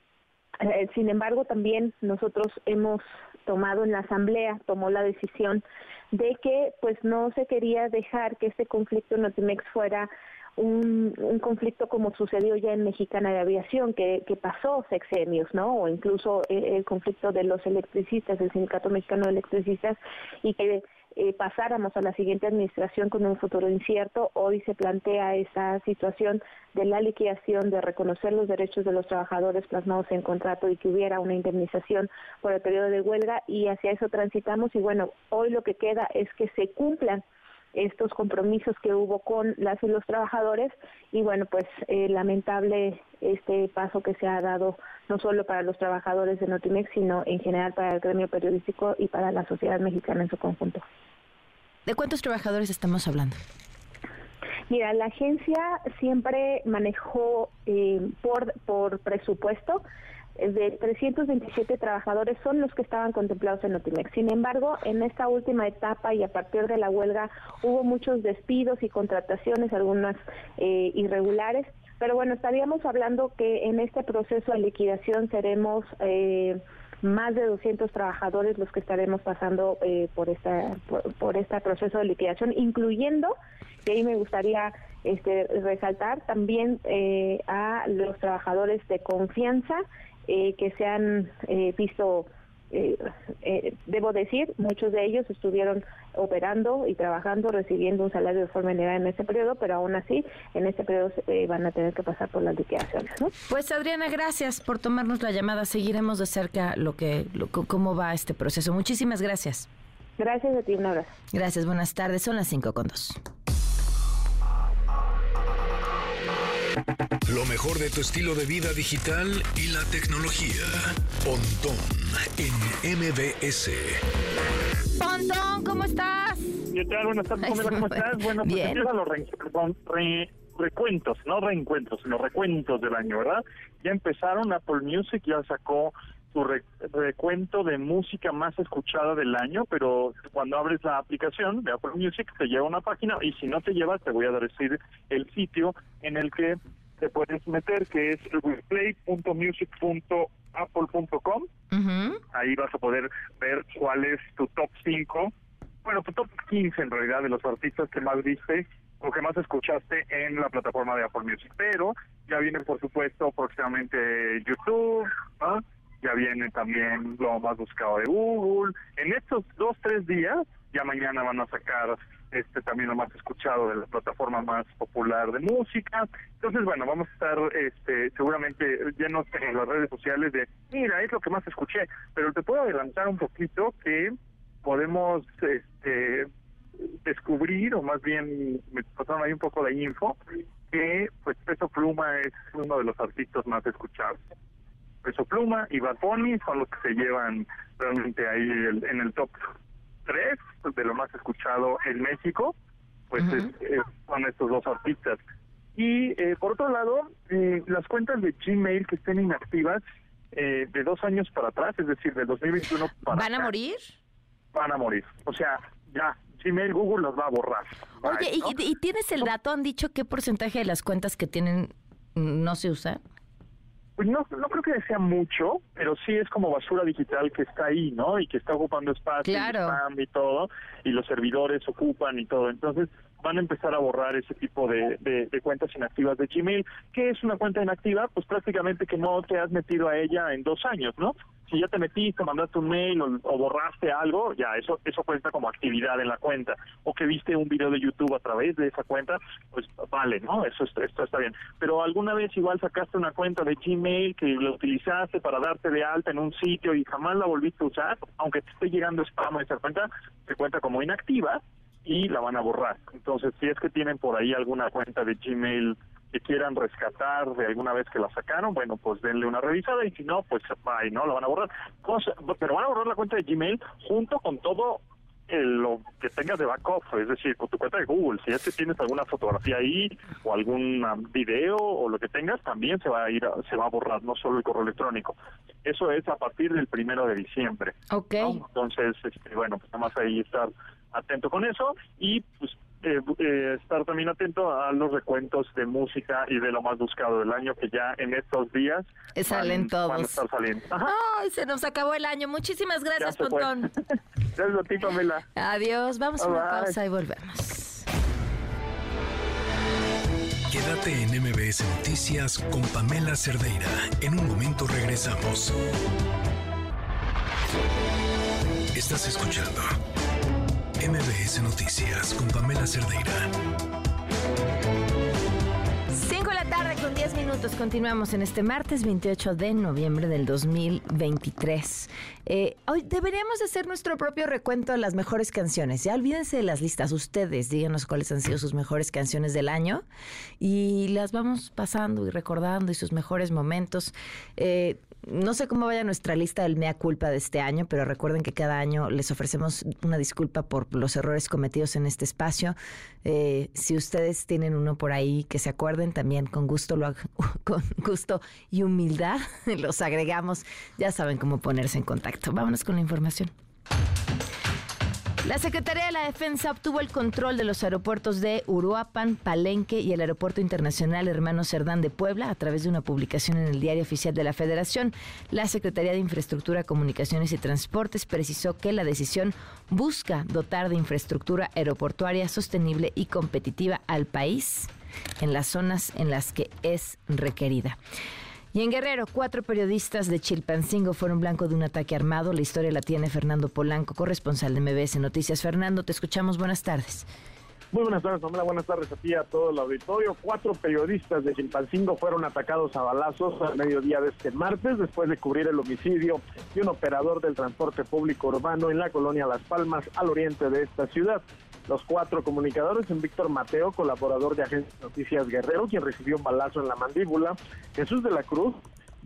eh, sin embargo, también nosotros hemos tomado en la asamblea, tomó la decisión de que pues no se quería dejar que este conflicto en Notimex fuera un, un, conflicto como sucedió ya en Mexicana de Aviación, que, que pasó sexenios, ¿no? O incluso el, el conflicto de los electricistas, el Sindicato Mexicano de Electricistas, y que eh, pasáramos a la siguiente administración con un futuro incierto. Hoy se plantea esa situación de la liquidación, de reconocer los derechos de los trabajadores plasmados en contrato y que hubiera una indemnización por el periodo de huelga y hacia eso transitamos y bueno, hoy lo que queda es que se cumplan estos compromisos que hubo con las y los trabajadores y bueno pues eh, lamentable este paso que se ha dado no solo para los trabajadores de Notimex sino en general para el gremio periodístico y para la sociedad mexicana en su conjunto. ¿De cuántos trabajadores estamos hablando? Mira, la agencia siempre manejó eh, por, por presupuesto de 327 trabajadores son los que estaban contemplados en Notimex. Sin embargo, en esta última etapa y a partir de la huelga hubo muchos despidos y contrataciones, algunas eh, irregulares, pero bueno, estaríamos hablando que en este proceso de liquidación seremos... Eh, más de 200 trabajadores los que estaremos pasando eh, por esta por, este proceso de liquidación, incluyendo, y ahí me gustaría este, resaltar también eh, a los trabajadores de confianza eh, que se han eh, visto eh, eh, debo decir, muchos de ellos estuvieron operando y trabajando, recibiendo un salario de forma general en ese periodo, pero aún así, en este periodo eh, van a tener que pasar por las liquidaciones. ¿no? Pues Adriana, gracias por tomarnos la llamada. Seguiremos de cerca lo que, lo, cómo va este proceso. Muchísimas gracias. Gracias a ti, un abrazo. Gracias, buenas tardes. Son las 5 con 2. Lo mejor de tu estilo de vida digital y la tecnología. Pontón en MBS. Pontón, ¿cómo estás? ¿Qué tal? Buenas tardes, ¿cómo, ¿cómo estás? Bueno, pues Bien. empiezan los re, re, recuentos, no reencuentros, sino recuentos del año, ¿verdad? Ya empezaron, Apple Music ya sacó re, recuento de música más escuchada del año, pero cuando abres la aplicación de Apple Music te lleva a una página y si no te lleva te voy a decir el sitio en el que te puedes meter, que es replay.music.apple.com. Uh -huh. Ahí vas a poder ver cuál es tu top 5, bueno, tu top 15 en realidad de los artistas que más viste o que más escuchaste en la plataforma de Apple Music. Pero ya viene, por supuesto, próximamente YouTube, ¿no? Ya viene también lo más buscado de Google. En estos dos, tres días, ya mañana van a sacar este también lo más escuchado de la plataforma más popular de música. Entonces, bueno, vamos a estar este seguramente llenos en las redes sociales de, mira, es lo que más escuché, pero te puedo adelantar un poquito que podemos este descubrir, o más bien me pasaron ahí un poco de info, que pues Peso Pluma es uno de los artistas más escuchados. Peso Pluma y Bad Bunny son los que se llevan realmente ahí el, en el top 3 de lo más escuchado en México, pues uh -huh. es, es, son estos dos artistas. Y eh, por otro lado, eh, las cuentas de Gmail que estén inactivas eh, de dos años para atrás, es decir, de 2021 para ¿Van a acá, morir? Van a morir. O sea, ya, Gmail, Google los va a borrar. Oye. ¿y, ¿y tienes el dato? ¿Han dicho qué porcentaje de las cuentas que tienen no se usan? Pues no, no creo que sea mucho, pero sí es como basura digital que está ahí, ¿no? Y que está ocupando espacio claro. y spam y todo, y los servidores ocupan y todo. Entonces van a empezar a borrar ese tipo de, de, de, cuentas inactivas de Gmail. ¿Qué es una cuenta inactiva? Pues prácticamente que no te has metido a ella en dos años, ¿no? Si ya te metiste, mandaste un mail o, borraste algo, ya eso eso cuenta como actividad en la cuenta. O que viste un video de YouTube a través de esa cuenta, pues vale, ¿no? Eso esto está bien. Pero alguna vez igual sacaste una cuenta de Gmail que la utilizaste para darte de alta en un sitio y jamás la volviste a usar, aunque te esté llegando spam a esa cuenta, te cuenta como inactiva y la van a borrar. Entonces, si es que tienen por ahí alguna cuenta de Gmail que quieran rescatar de alguna vez que la sacaron, bueno, pues denle una revisada y si no, pues ahí no, la van a borrar. pero van a borrar la cuenta de Gmail junto con todo lo que tengas de backup, es decir, con tu cuenta de Google, si es que tienes alguna fotografía ahí o algún video o lo que tengas, también se va a ir, se va a borrar, no solo el correo electrónico. Eso es a partir del primero de diciembre. Ok. Entonces, este, bueno, pues nada más ahí estar atento con eso y pues eh, eh, estar también atento a los recuentos de música y de lo más buscado del año que ya en estos días salen todos. Van a estar saliendo. Ay, se nos acabó el año. Muchísimas gracias, Pontón. gracias a ti, Pamela. Adiós. Vamos a una pausa y volvemos. Quédate en MBS Noticias con Pamela Cerdeira. En un momento regresamos. Estás escuchando MBS Noticias con Pamela Cerdeira. 5 de la tarde con 10 minutos. Continuamos en este martes 28 de noviembre del 2023. Eh, hoy deberíamos hacer nuestro propio recuento de las mejores canciones. Ya olvídense de las listas. Ustedes díganos cuáles han sido sus mejores canciones del año y las vamos pasando y recordando y sus mejores momentos. Eh, no sé cómo vaya nuestra lista del mea culpa de este año, pero recuerden que cada año les ofrecemos una disculpa por los errores cometidos en este espacio. Eh, si ustedes tienen uno por ahí que se acuerden, también con gusto lo con gusto y humildad los agregamos. Ya saben cómo ponerse en contacto. Vámonos con la información. La Secretaría de la Defensa obtuvo el control de los aeropuertos de Uruapan, Palenque y el Aeropuerto Internacional Hermano Cerdán de Puebla a través de una publicación en el Diario Oficial de la Federación. La Secretaría de Infraestructura, Comunicaciones y Transportes precisó que la decisión busca dotar de infraestructura aeroportuaria sostenible y competitiva al país en las zonas en las que es requerida. Y en Guerrero, cuatro periodistas de Chilpancingo fueron blanco de un ataque armado. La historia la tiene Fernando Polanco, corresponsal de MBS Noticias. Fernando, te escuchamos. Buenas tardes. Muy buenas tardes, Pamela. Buenas tardes a ti a todo el auditorio. Cuatro periodistas de Chilpancingo fueron atacados a balazos al mediodía de este martes después de cubrir el homicidio de un operador del transporte público urbano en la colonia Las Palmas, al oriente de esta ciudad. Los cuatro comunicadores son Víctor Mateo, colaborador de Agencia Noticias Guerrero, quien recibió un balazo en la mandíbula, Jesús de la Cruz,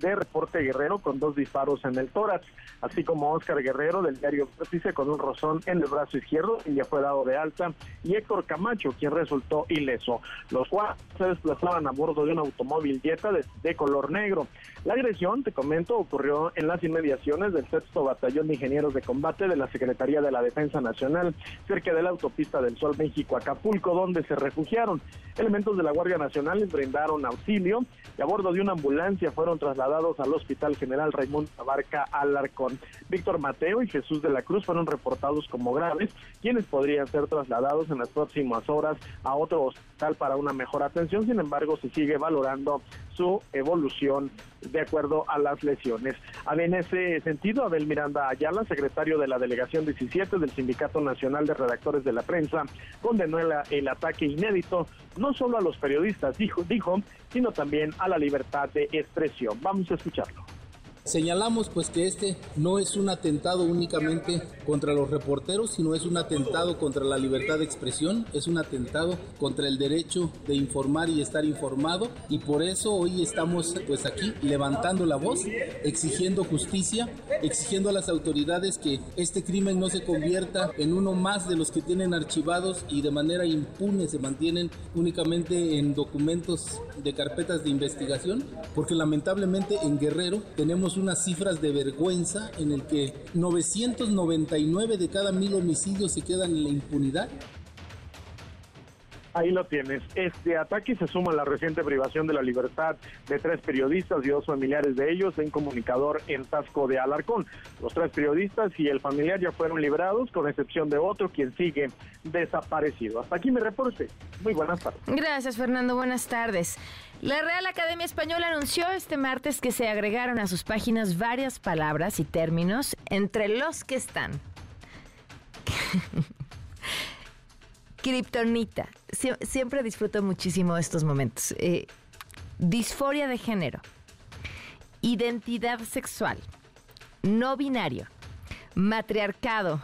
de Reporte Guerrero con dos disparos en el tórax, así como Oscar Guerrero del diario Vértice con un rozón en el brazo izquierdo y ya fue dado de alta, y Héctor Camacho, quien resultó ileso. Los cuatro se desplazaban a bordo de un automóvil Jetta de, color negro. La agresión, te comento, ocurrió en las inmediaciones del sexto batallón de ingenieros de combate de la Secretaría de la Defensa Nacional, cerca de la autopista del Sol México-Acapulco, donde se refugiaron. Elementos de la Guardia Nacional les brindaron auxilio y a bordo de una ambulancia fueron trasladados al Hospital General Raimundo Abarca Alarcón. Víctor Mateo y Jesús de la Cruz fueron reportados como graves, quienes podrían ser trasladados en las próximas horas a otro hospital para una mejor atención. Sin embargo, se sigue valorando su evolución de acuerdo a las lesiones. En ese sentido, Abel Miranda Ayala, secretario de la Delegación 17 del Sindicato Nacional de Redactores de la Prensa, condenó el, el ataque inédito no solo a los periodistas, dijo, dijo, sino también a la libertad de expresión. Vamos a escucharlo. Señalamos pues que este no es un atentado únicamente contra los reporteros, sino es un atentado contra la libertad de expresión, es un atentado contra el derecho de informar y estar informado y por eso hoy estamos pues aquí levantando la voz, exigiendo justicia, exigiendo a las autoridades que este crimen no se convierta en uno más de los que tienen archivados y de manera impune se mantienen únicamente en documentos de carpetas de investigación, porque lamentablemente en Guerrero tenemos unas cifras de vergüenza en el que 999 de cada mil homicidios se quedan en la impunidad. Ahí lo tienes. Este ataque se suma a la reciente privación de la libertad de tres periodistas y dos familiares de ellos en comunicador en Tasco de Alarcón. Los tres periodistas y el familiar ya fueron liberados, con excepción de otro, quien sigue desaparecido. Hasta aquí mi reporte. Muy buenas tardes. Gracias, Fernando. Buenas tardes. La Real Academia Española anunció este martes que se agregaron a sus páginas varias palabras y términos, entre los que están Kryptonita. siempre disfruto muchísimo estos momentos. Eh, disforia de género. Identidad sexual. No binario. Matriarcado.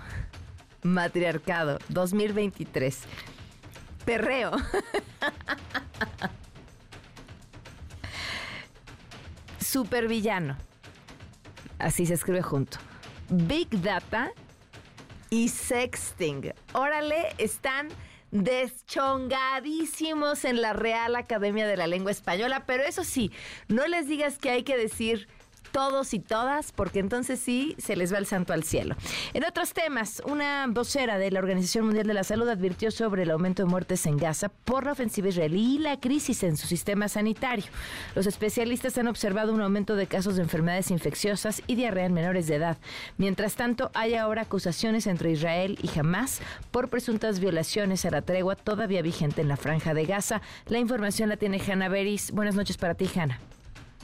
Matriarcado 2023. Perreo. Supervillano. Así se escribe junto. Big Data y sexting. Órale, están deschongadísimos en la Real Academia de la Lengua Española, pero eso sí, no les digas que hay que decir todos y todas, porque entonces sí se les va el santo al cielo. En otros temas, una vocera de la Organización Mundial de la Salud advirtió sobre el aumento de muertes en Gaza por la ofensiva israelí y la crisis en su sistema sanitario. Los especialistas han observado un aumento de casos de enfermedades infecciosas y diarrea en menores de edad. Mientras tanto, hay ahora acusaciones entre Israel y Hamas por presuntas violaciones a la tregua todavía vigente en la franja de Gaza. La información la tiene Hanna Beris. Buenas noches para ti, Hanna.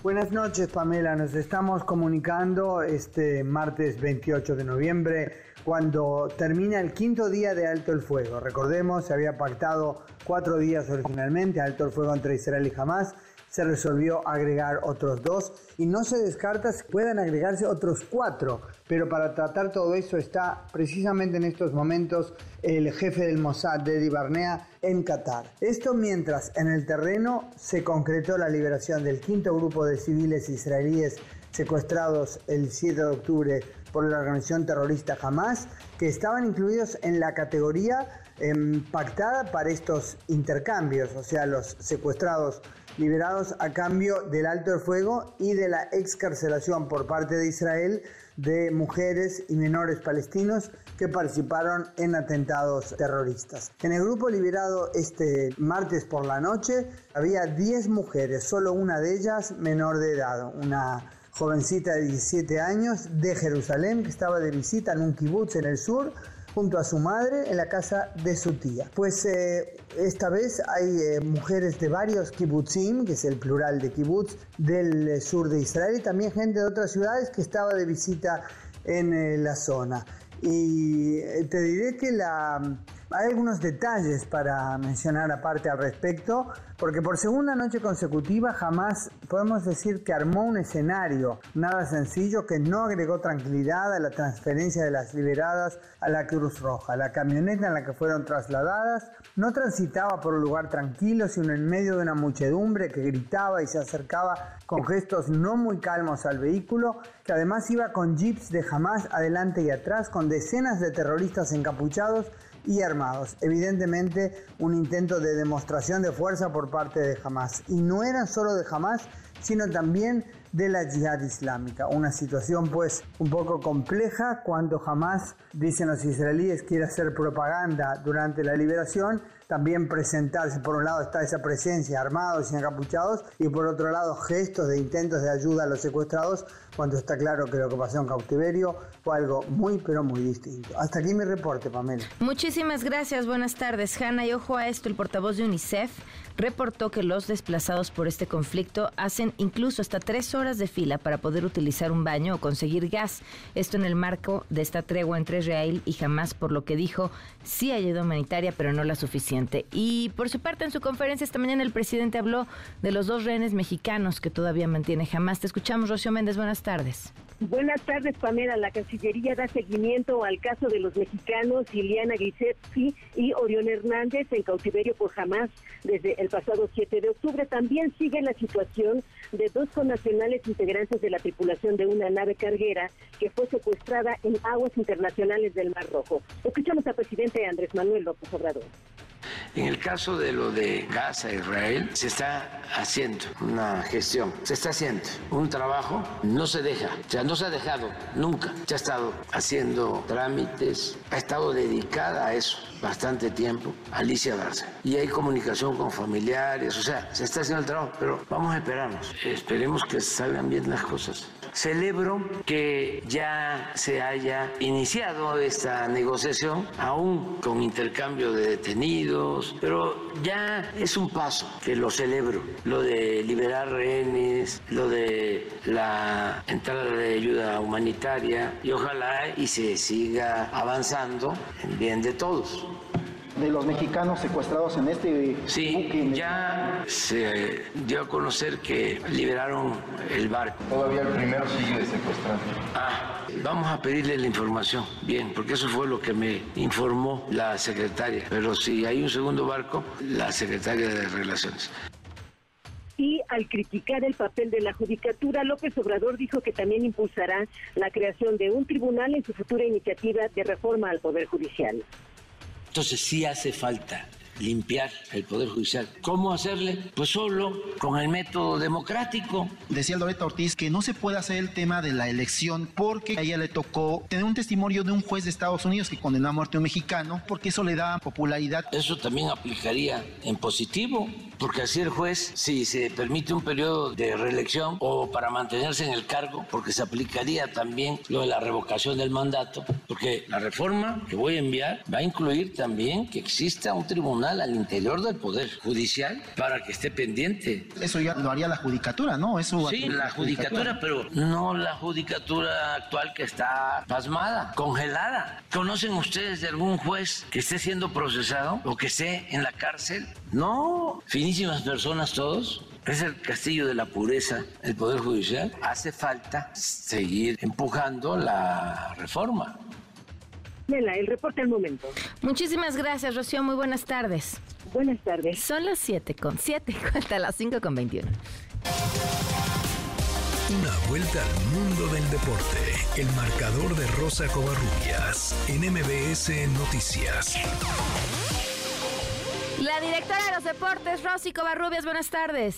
Buenas noches, Pamela. Nos estamos comunicando este martes 28 de noviembre, cuando termina el quinto día de alto el fuego. Recordemos, se había pactado cuatro días originalmente, alto el fuego entre Israel y Hamas se resolvió agregar otros dos y no se descarta que puedan agregarse otros cuatro, pero para tratar todo eso está precisamente en estos momentos el jefe del Mossad, Dedi Barnea, en Qatar. Esto mientras en el terreno se concretó la liberación del quinto grupo de civiles israelíes secuestrados el 7 de octubre por la organización terrorista Hamas, que estaban incluidos en la categoría em, pactada para estos intercambios, o sea, los secuestrados liberados a cambio del alto el fuego y de la excarcelación por parte de Israel de mujeres y menores palestinos que participaron en atentados terroristas. En el grupo liberado este martes por la noche había 10 mujeres, solo una de ellas menor de edad, una jovencita de 17 años de Jerusalén que estaba de visita en un kibutz en el sur junto a su madre en la casa de su tía. Pues eh, esta vez hay eh, mujeres de varios kibbutzim, que es el plural de kibbutz, del eh, sur de Israel y también gente de otras ciudades que estaba de visita en la zona. Y te diré que la, hay algunos detalles para mencionar aparte al respecto, porque por segunda noche consecutiva jamás podemos decir que armó un escenario nada sencillo que no agregó tranquilidad a la transferencia de las liberadas a la Cruz Roja. La camioneta en la que fueron trasladadas no transitaba por un lugar tranquilo, sino en medio de una muchedumbre que gritaba y se acercaba con gestos no muy calmos al vehículo, que además iba con jeeps de Hamas adelante y atrás, con decenas de terroristas encapuchados y armados. Evidentemente un intento de demostración de fuerza por parte de Hamas. Y no eran solo de Hamas, sino también de la yihad islámica. Una situación pues un poco compleja cuando Hamas, dicen los israelíes, quiere hacer propaganda durante la liberación también presentarse, por un lado está esa presencia armados y encapuchados y por otro lado gestos de intentos de ayuda a los secuestrados cuando está claro que lo que pasó en cautiverio fue algo muy pero muy distinto. Hasta aquí mi reporte, Pamela. Muchísimas gracias, buenas tardes, Hanna. Y ojo a esto, el portavoz de UNICEF reportó que los desplazados por este conflicto hacen incluso hasta tres horas de fila para poder utilizar un baño o conseguir gas. Esto en el marco de esta tregua entre Israel y Hamas, por lo que dijo sí hay ayuda humanitaria, pero no la suficiente. Y por su parte, en su conferencia esta mañana el presidente habló de los dos rehenes mexicanos que todavía mantiene Hamas. Te escuchamos, Rocío Méndez. Buenas tardes. Buenas tardes, Pamela. La Cancillería da seguimiento al caso de los mexicanos Iliana Grisetsky y Orión Hernández en cautiverio por Hamas desde el pasado 7 de octubre. También sigue la situación de dos connacionales integrantes de la tripulación de una nave carguera que fue secuestrada en aguas internacionales del Mar Rojo. Escuchamos al presidente Andrés Manuel López Obrador. En el caso de lo de Gaza, Israel, se está haciendo una gestión, se está haciendo un trabajo, no se deja, o sea, no se ha dejado nunca, se ha estado haciendo trámites, ha estado dedicada a eso bastante tiempo, Alicia Barça. Y hay comunicación con familiares, o sea, se está haciendo el trabajo, pero vamos a esperarnos, esperemos que salgan bien las cosas. Celebro que ya se haya iniciado esta negociación, aún con intercambio de detenidos, pero ya es un paso que lo celebro, lo de liberar rehenes, lo de la entrada de ayuda humanitaria y ojalá y se siga avanzando en bien de todos de los mexicanos secuestrados en este sí, ya se dio a conocer que liberaron el barco. Todavía el primero sigue secuestrado. Ah, vamos a pedirle la información, bien, porque eso fue lo que me informó la secretaria. Pero si hay un segundo barco, la secretaria de Relaciones. Y al criticar el papel de la judicatura, López Obrador dijo que también impulsará la creación de un tribunal en su futura iniciativa de reforma al Poder Judicial. Entonces sí hace falta limpiar el Poder Judicial. ¿Cómo hacerle? Pues solo con el método democrático. Decía Loreta Ortiz que no se puede hacer el tema de la elección porque a ella le tocó tener un testimonio de un juez de Estados Unidos que condenó a muerte a un mexicano porque eso le da popularidad. Eso también aplicaría en positivo porque así el juez, si se permite un periodo de reelección o para mantenerse en el cargo, porque se aplicaría también lo de la revocación del mandato, porque la reforma que voy a enviar va a incluir también que exista un tribunal al interior del Poder Judicial para que esté pendiente. Eso ya lo haría la judicatura, ¿no? Eso sí, la judicatura, pero no la judicatura actual que está pasmada, congelada. ¿Conocen ustedes de algún juez que esté siendo procesado o que esté en la cárcel? No, finísimas personas todos. Es el castillo de la pureza, el Poder Judicial. Hace falta seguir empujando la reforma. Mela, el reporte al momento. Muchísimas gracias, Rocío. Muy buenas tardes. Buenas tardes. Son las 7 con 7, hasta las 5 con 21. Una vuelta al mundo del deporte. El marcador de Rosa Covarrubias en MBS Noticias. La directora de los deportes, Rosy Covarrubias, buenas tardes.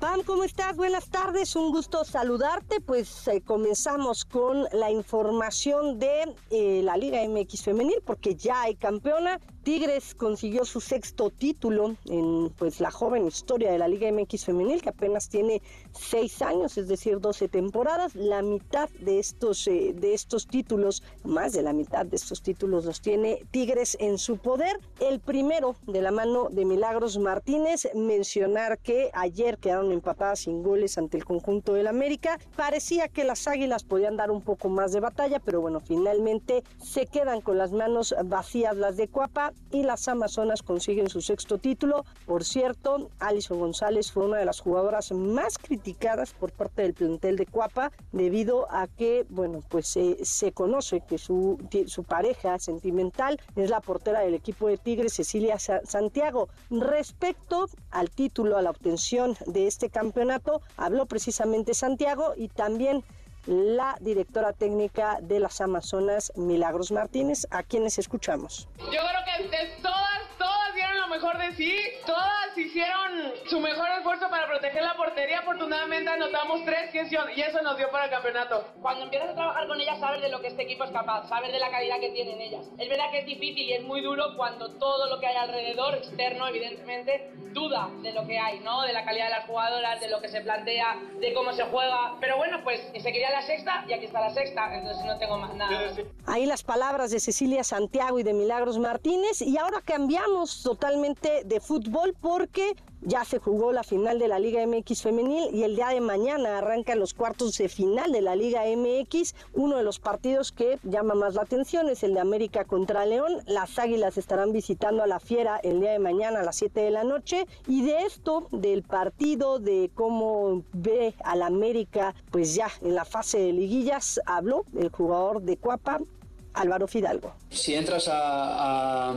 Pam, ¿cómo estás? Buenas tardes, un gusto saludarte. Pues eh, comenzamos con la información de eh, la Liga MX Femenil, porque ya hay campeona. Tigres consiguió su sexto título en pues la joven historia de la Liga MX Femenil, que apenas tiene seis años, es decir, 12 temporadas. La mitad de estos, eh, de estos títulos, más de la mitad de estos títulos los tiene Tigres en su poder. El primero de la mano de Milagros Martínez, mencionar que ayer quedaron empatadas sin goles ante el conjunto del América. Parecía que las Águilas podían dar un poco más de batalla, pero bueno, finalmente se quedan con las manos vacías las de Cuapa y las Amazonas consiguen su sexto título. Por cierto, Alison González fue una de las jugadoras más criticadas por parte del plantel de Cuapa debido a que, bueno, pues se conoce que su, su pareja sentimental es la portera del equipo de Tigres, Cecilia Santiago. Respecto al título, a la obtención de este campeonato, habló precisamente Santiago y también la directora técnica de las Amazonas, Milagros Martínez, a quienes escuchamos. Yo creo que todas, todas mejor de sí, todas hicieron su mejor esfuerzo para proteger la portería, afortunadamente anotamos tres y eso nos dio para el campeonato. Cuando empiezas a trabajar con ellas sabes de lo que este equipo es capaz, sabes de la calidad que tienen ellas. Es verdad que es difícil y es muy duro cuando todo lo que hay alrededor, externo evidentemente, duda de lo que hay, ¿no? De la calidad de las jugadoras, de lo que se plantea, de cómo se juega. Pero bueno, pues se quería la sexta y aquí está la sexta, entonces no tengo más nada. Ahí las palabras de Cecilia Santiago y de Milagros Martínez y ahora cambiamos totalmente de fútbol porque ya se jugó la final de la Liga MX femenil y el día de mañana arrancan los cuartos de final de la Liga MX. Uno de los partidos que llama más la atención es el de América contra León. Las Águilas estarán visitando a la Fiera el día de mañana a las 7 de la noche y de esto, del partido, de cómo ve al América, pues ya en la fase de liguillas, habló el jugador de Cuapa, Álvaro Fidalgo. Si entras a,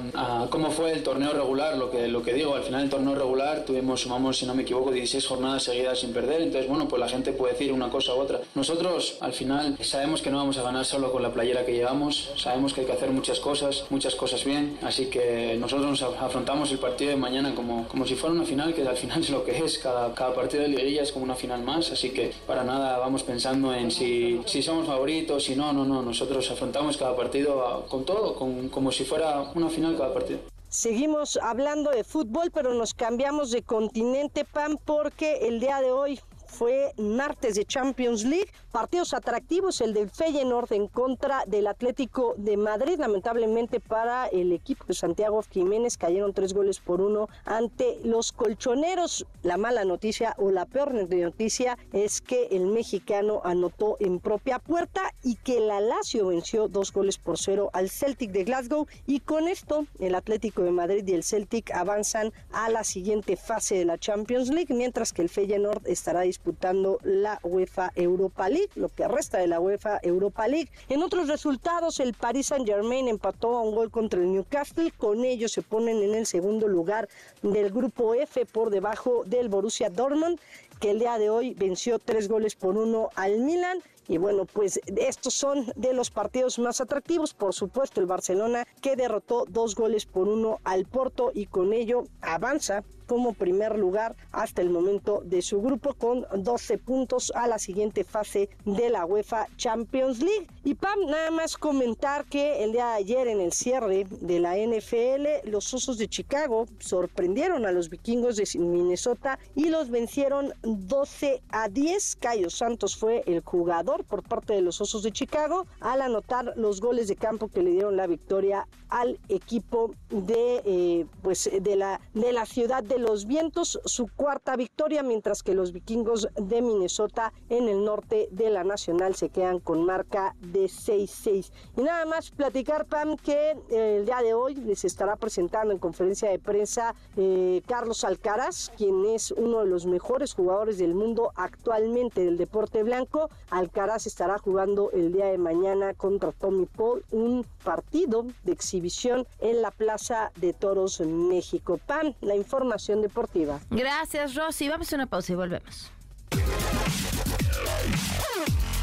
cómo fue el torneo regular, lo que, lo que digo, al final del torneo regular tuvimos, sumamos, si no me equivoco, 16 jornadas seguidas sin perder, entonces bueno, pues la gente puede decir una cosa u otra. Nosotros al final sabemos que no vamos a ganar solo con la playera que llevamos, sabemos que hay que hacer muchas cosas, muchas cosas bien, así que nosotros nos afrontamos el partido de mañana como, como si fuera una final, que al final es lo que es, cada, cada partido de liguilla es como una final más, así que para nada vamos pensando en si, si somos favoritos, si no, no, no, nosotros afrontamos cada partido partido con todo, con, como si fuera una final cada partido. Seguimos hablando de fútbol, pero nos cambiamos de continente, Pan, porque el día de hoy fue martes de Champions League. Partidos atractivos, el del Feyenoord en contra del Atlético de Madrid. Lamentablemente para el equipo de Santiago Jiménez cayeron tres goles por uno ante los colchoneros. La mala noticia o la peor noticia es que el mexicano anotó en propia puerta y que la Lazio venció dos goles por cero al Celtic de Glasgow y con esto el Atlético de Madrid y el Celtic avanzan a la siguiente fase de la Champions League, mientras que el Feyenoord estará disputando la UEFA Europa League, lo que resta de la UEFA Europa League. En otros resultados, el Paris Saint-Germain empató a un gol contra el Newcastle, con ello se ponen en el segundo lugar del grupo F por debajo del Borussia Dortmund que el día de hoy venció tres goles por uno al Milan y bueno, pues estos son de los partidos más atractivos. Por supuesto, el Barcelona que derrotó dos goles por uno al Porto y con ello avanza como primer lugar hasta el momento de su grupo con 12 puntos a la siguiente fase de la UEFA Champions League. Y Pam, nada más comentar que el día de ayer en el cierre de la NFL, los Osos de Chicago sorprendieron a los vikingos de Minnesota y los vencieron 12 a 10. Cayo Santos fue el jugador por parte de los Osos de Chicago al anotar los goles de campo que le dieron la victoria al equipo de eh, pues de la de la ciudad de los vientos su cuarta victoria mientras que los vikingos de Minnesota en el norte de la nacional se quedan con marca de 6-6 y nada más platicar Pam que eh, el día de hoy les estará presentando en conferencia de prensa eh, Carlos Alcaraz quien es uno de los mejores jugadores del mundo actualmente del deporte blanco. Alcaraz estará jugando el día de mañana contra Tommy Paul un partido de exhibición en la Plaza de Toros México. Pan, la información deportiva. Gracias, Rosy. Vamos a una pausa y volvemos.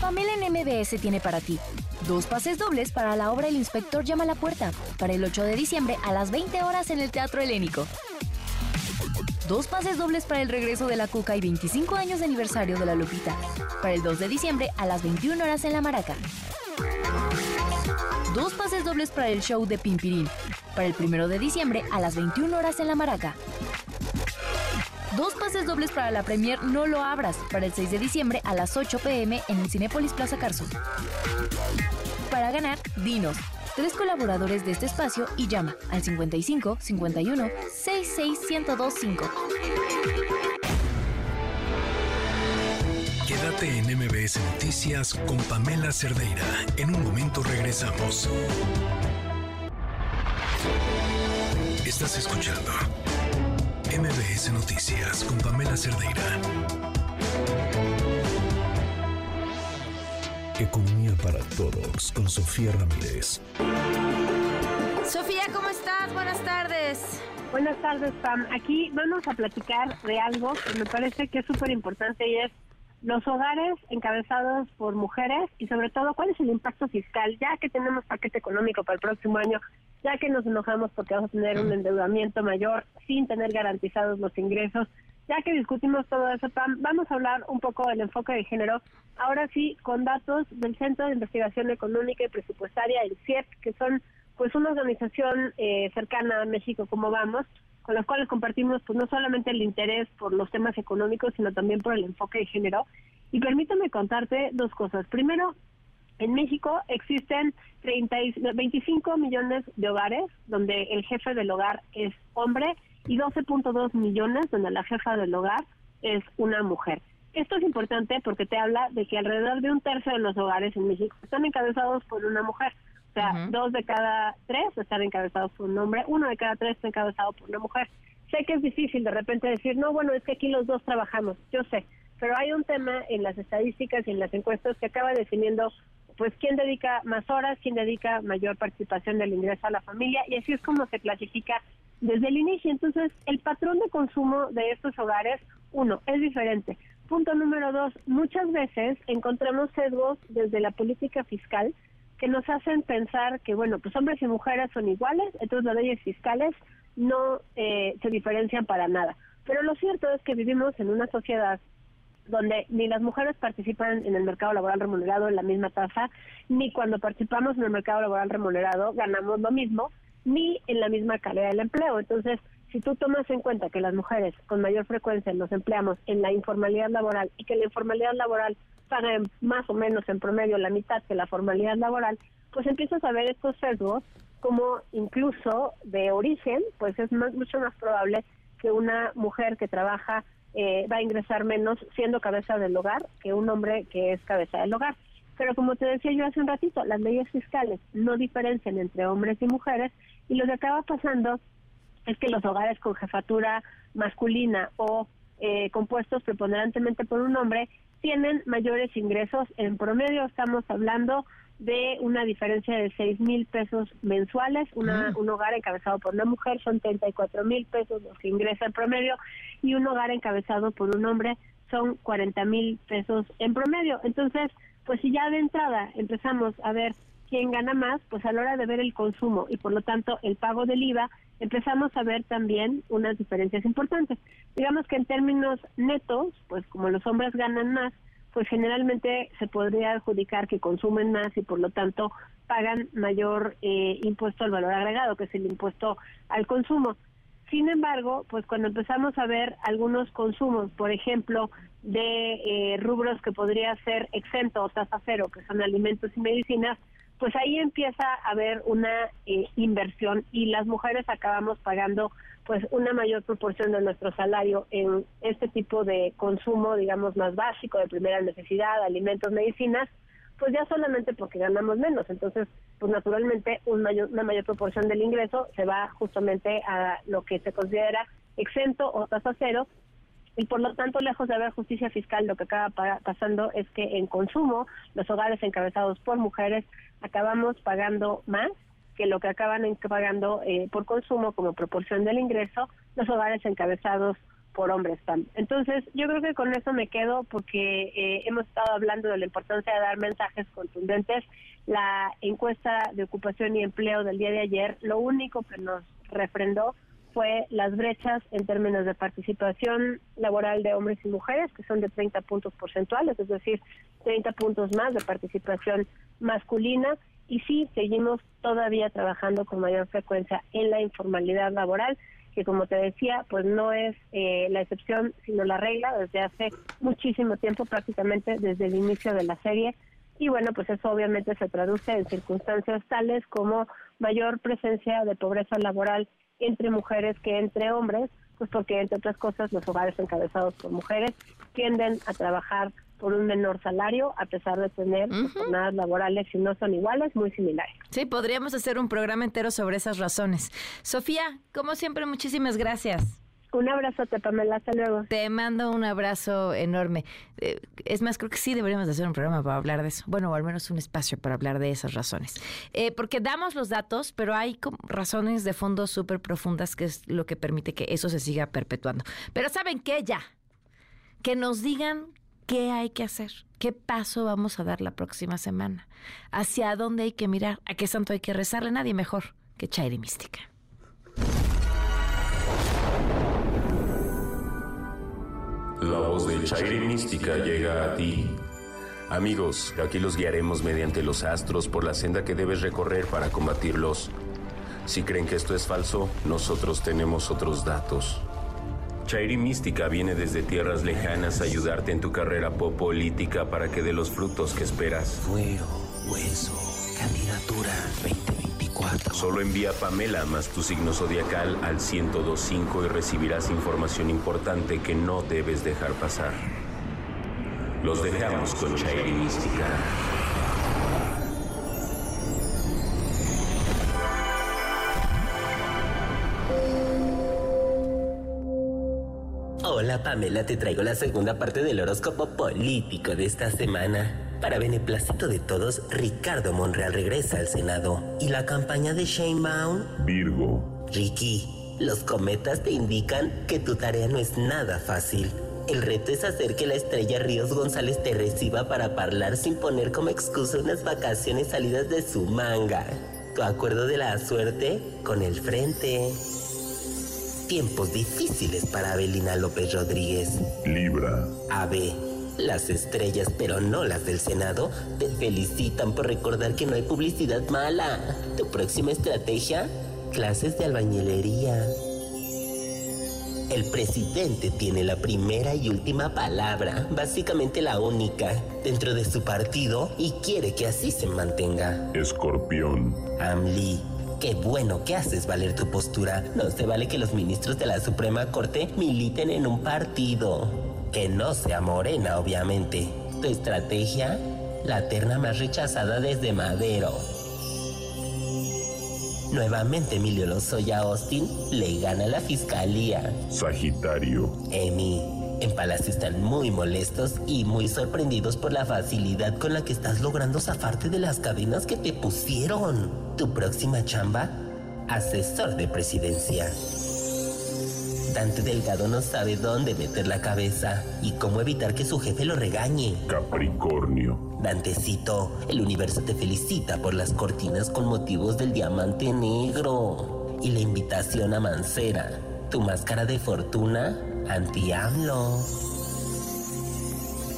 Pamela en MBS tiene para ti dos pases dobles para la obra El Inspector llama a la puerta, para el 8 de diciembre a las 20 horas en el Teatro Helénico. Dos pases dobles para el regreso de la Cuca y 25 años de aniversario de la Lupita, para el 2 de diciembre a las 21 horas en la Maraca. Dos pases dobles para el show de Pimpirín, para el 1 de diciembre a las 21 horas en la Maraca. Dos pases dobles para la premier No lo abras, para el 6 de diciembre a las 8 pm en el Cinépolis Plaza Carso. Para ganar, dinos, tres colaboradores de este espacio y llama al 55 51 66 1025. Quédate en MBS Noticias con Pamela Cerdeira. En un momento regresamos. Estás escuchando MBS Noticias con Pamela Cerdeira. Economía para todos con Sofía Ramírez. Sofía, ¿cómo estás? Buenas tardes. Buenas tardes, Pam. Aquí vamos a platicar de algo que me parece que es súper importante y es los hogares encabezados por mujeres y sobre todo cuál es el impacto fiscal, ya que tenemos paquete económico para el próximo año, ya que nos enojamos porque vamos a tener un endeudamiento mayor sin tener garantizados los ingresos, ya que discutimos todo eso, Pam, vamos a hablar un poco del enfoque de género, ahora sí con datos del Centro de Investigación Económica y Presupuestaria, el CIEP, que son pues una organización eh, cercana a México como vamos, con las cuales compartimos pues no solamente el interés por los temas económicos, sino también por el enfoque de género. Y permítame contarte dos cosas. Primero, en México existen 30, 25 millones de hogares donde el jefe del hogar es hombre y 12.2 millones donde la jefa del hogar es una mujer. Esto es importante porque te habla de que alrededor de un tercio de los hogares en México están encabezados por una mujer. O sea, dos de cada tres están encabezados por un hombre, uno de cada tres está encabezado por una mujer. Sé que es difícil de repente decir, no, bueno, es que aquí los dos trabajamos, yo sé, pero hay un tema en las estadísticas y en las encuestas que acaba definiendo pues quién dedica más horas, quién dedica mayor participación del ingreso a la familia y así es como se clasifica desde el inicio. Entonces, el patrón de consumo de estos hogares, uno, es diferente. Punto número dos, muchas veces encontramos sesgos desde la política fiscal que nos hacen pensar que, bueno, pues hombres y mujeres son iguales, entonces las leyes fiscales no eh, se diferencian para nada. Pero lo cierto es que vivimos en una sociedad donde ni las mujeres participan en el mercado laboral remunerado en la misma tasa, ni cuando participamos en el mercado laboral remunerado ganamos lo mismo, ni en la misma calidad del empleo. Entonces, si tú tomas en cuenta que las mujeres con mayor frecuencia nos empleamos en la informalidad laboral y que la informalidad laboral paga más o menos en promedio la mitad que la formalidad laboral, pues empiezas a ver estos sesgos como incluso de origen, pues es mucho más probable que una mujer que trabaja eh, va a ingresar menos siendo cabeza del hogar que un hombre que es cabeza del hogar. Pero como te decía yo hace un ratito, las leyes fiscales no diferencian entre hombres y mujeres y lo que acaba pasando es que los hogares con jefatura masculina o eh, compuestos preponderantemente por un hombre tienen mayores ingresos. En promedio estamos hablando de una diferencia de 6 mil pesos mensuales. Una, Un hogar encabezado por una mujer son 34 mil pesos los que ingresa en promedio y un hogar encabezado por un hombre son 40 mil pesos en promedio. Entonces, pues si ya de entrada empezamos a ver quién gana más, pues a la hora de ver el consumo y por lo tanto el pago del IVA, empezamos a ver también unas diferencias importantes. Digamos que en términos netos, pues como los hombres ganan más, pues generalmente se podría adjudicar que consumen más y por lo tanto pagan mayor eh, impuesto al valor agregado, que es el impuesto al consumo. Sin embargo, pues cuando empezamos a ver algunos consumos, por ejemplo, de eh, rubros que podría ser exento o tasa cero, que son alimentos y medicinas, pues ahí empieza a haber una eh, inversión y las mujeres acabamos pagando pues una mayor proporción de nuestro salario en este tipo de consumo, digamos, más básico, de primera necesidad, alimentos, medicinas, pues ya solamente porque ganamos menos. Entonces, pues naturalmente un mayor, una mayor proporción del ingreso se va justamente a lo que se considera exento o tasa cero. Y por lo tanto, lejos de haber justicia fiscal, lo que acaba pasando es que en consumo, los hogares encabezados por mujeres acabamos pagando más que lo que acaban pagando eh, por consumo como proporción del ingreso los hogares encabezados por hombres también. Entonces, yo creo que con eso me quedo porque eh, hemos estado hablando de la importancia de dar mensajes contundentes. La encuesta de ocupación y empleo del día de ayer, lo único que nos refrendó fue las brechas en términos de participación laboral de hombres y mujeres, que son de 30 puntos porcentuales, es decir, 30 puntos más de participación masculina y sí seguimos todavía trabajando con mayor frecuencia en la informalidad laboral que como te decía, pues no es eh, la excepción, sino la regla desde hace muchísimo tiempo, prácticamente desde el inicio de la serie. Y bueno, pues eso obviamente se traduce en circunstancias tales como mayor presencia de pobreza laboral entre mujeres que entre hombres, pues porque entre otras cosas los hogares encabezados por mujeres tienden a trabajar por un menor salario, a pesar de tener jornadas laborales, si no son iguales, muy similares. Sí, podríamos hacer un programa entero sobre esas razones. Sofía, como siempre, muchísimas gracias. Un abrazo, Pamela, hasta luego. Te mando un abrazo enorme. Eh, es más, creo que sí deberíamos hacer un programa para hablar de eso. Bueno, o al menos un espacio para hablar de esas razones. Eh, porque damos los datos, pero hay razones de fondo súper profundas que es lo que permite que eso se siga perpetuando. Pero ¿saben qué? Ya. Que nos digan ¿Qué hay que hacer? ¿Qué paso vamos a dar la próxima semana? ¿Hacia dónde hay que mirar? ¿A qué santo hay que rezarle? Nadie mejor que Chairi Mística. La voz de Chairi Mística llega a ti. Amigos, aquí los guiaremos mediante los astros por la senda que debes recorrer para combatirlos. Si creen que esto es falso, nosotros tenemos otros datos. Chairi Mística viene desde tierras lejanas a ayudarte en tu carrera política para que dé los frutos que esperas. Fuero, hueso, candidatura 2024. Solo envía Pamela más tu signo zodiacal al 1025 y recibirás información importante que no debes dejar pasar. Los dejamos con Chairi Mística. Hola Pamela, te traigo la segunda parte del horóscopo político de esta semana. Para beneplácito de todos, Ricardo Monreal regresa al Senado. ¿Y la campaña de Shane Baum? Virgo. Ricky, los cometas te indican que tu tarea no es nada fácil. El reto es hacer que la estrella Ríos González te reciba para hablar sin poner como excusa unas vacaciones salidas de su manga. Tu acuerdo de la suerte con el frente. Tiempos difíciles para Abelina López Rodríguez. Libra. AB. Las estrellas, pero no las del Senado, te felicitan por recordar que no hay publicidad mala. Tu próxima estrategia, clases de albañilería. El presidente tiene la primera y última palabra, básicamente la única, dentro de su partido y quiere que así se mantenga. Escorpión. Amli, qué bueno que haces valer tu postura. No se vale que los ministros de la Suprema Corte militen en un partido. Que no sea morena, obviamente. Tu estrategia, la terna más rechazada desde Madero. Nuevamente Emilio Lozoya Austin le gana a la fiscalía. Sagitario. Emi, en Palacio están muy molestos y muy sorprendidos por la facilidad con la que estás logrando zafarte de las cadenas que te pusieron. Tu próxima chamba, asesor de presidencia. Dante Delgado no sabe dónde meter la cabeza y cómo evitar que su jefe lo regañe. Capricornio. Dantecito, el universo te felicita por las cortinas con motivos del diamante negro y la invitación a Mancera, tu máscara de fortuna anti-AMLO.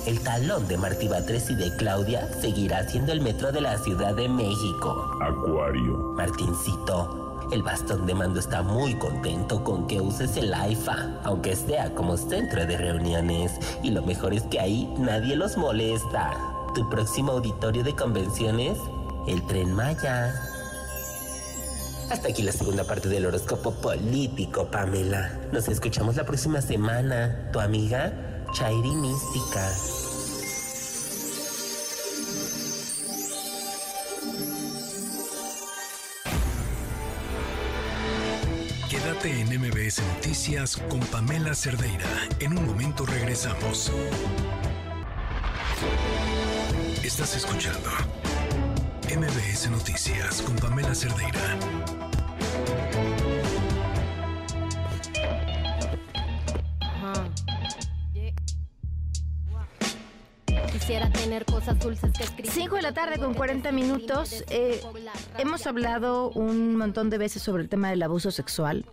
El talón de Martí Batres y de Claudia seguirá siendo el metro de la Ciudad de México. Acuario. Martincito, el bastón de mando está muy contento con que uses el AIFA, aunque sea como centro de reuniones. Y lo mejor es que ahí nadie los molesta. Tu próximo auditorio de convenciones, el tren Maya. Hasta aquí la segunda parte del horóscopo político, Pamela. Nos escuchamos la próxima semana. Tu amiga, Chairi Mística. Quédate en MBS Noticias con Pamela Cerdeira. En un momento regresamos. Estás escuchando MBS Noticias con Pamela Cerdeira. Quisiera tener cosas dulces que escribir. 5 de la tarde con 40 minutos. Eh, hemos hablado un montón de veces sobre el tema del abuso sexual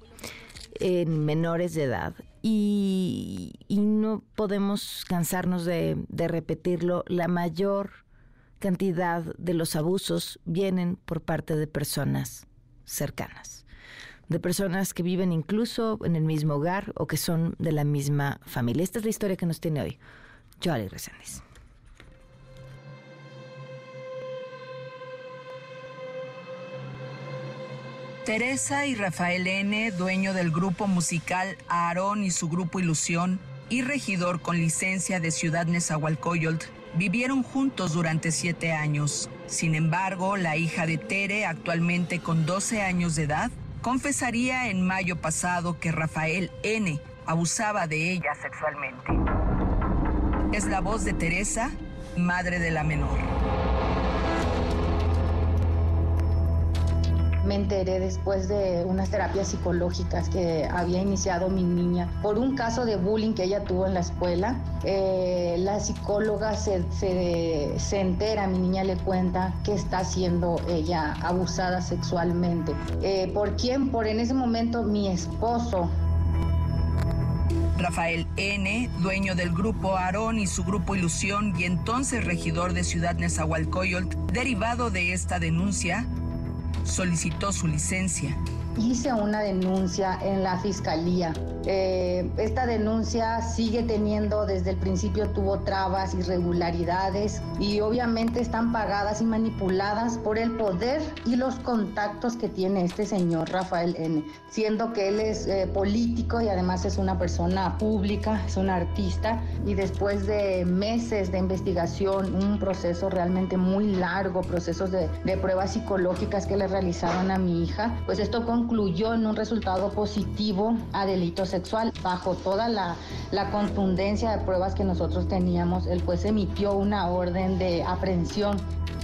en menores de edad y, y no podemos cansarnos de, repetirlo. La mayor cantidad de los abusos vienen por parte de personas cercanas, de personas que viven incluso en el mismo hogar o que son de la misma familia. Esta es la historia que nos tiene hoy Joali Reséndiz. Teresa y Rafael N., dueño del grupo musical Aarón y su grupo Ilusión, y regidor con licencia de Ciudad Nezahualcóyotl, vivieron juntos durante siete años. Sin embargo, la hija de Tere, actualmente con 12 años de edad, confesaría en mayo pasado que Rafael N. abusaba de ella sexualmente. Es la voz de Teresa, madre de la menor. Me enteré después de unas terapias psicológicas que había iniciado mi niña por un caso de bullying que ella tuvo en la escuela. Eh, la psicóloga se, se, se, entera, mi niña le cuenta que está siendo ella abusada sexualmente. Eh, ¿Por quién? Por en ese momento mi esposo. Rafael N., dueño del grupo Aarón y su grupo Ilusión y entonces regidor de Ciudad Nezahualcóyotl, derivado de esta denuncia, solicitó su licencia. Hice una denuncia en la fiscalía. Eh, esta denuncia sigue teniendo, desde el principio tuvo trabas, irregularidades y obviamente están pagadas y manipuladas por el poder y los contactos que tiene este señor Rafael N., siendo que él es eh, político y además es una persona pública, es un artista y después de meses de investigación, un proceso realmente muy largo, procesos de, de pruebas psicológicas que le realizaron a mi hija, pues esto concluyó en un resultado positivo a delitos sexual. Bajo toda la, la, contundencia de pruebas que nosotros teníamos, el juez emitió una orden de aprehensión.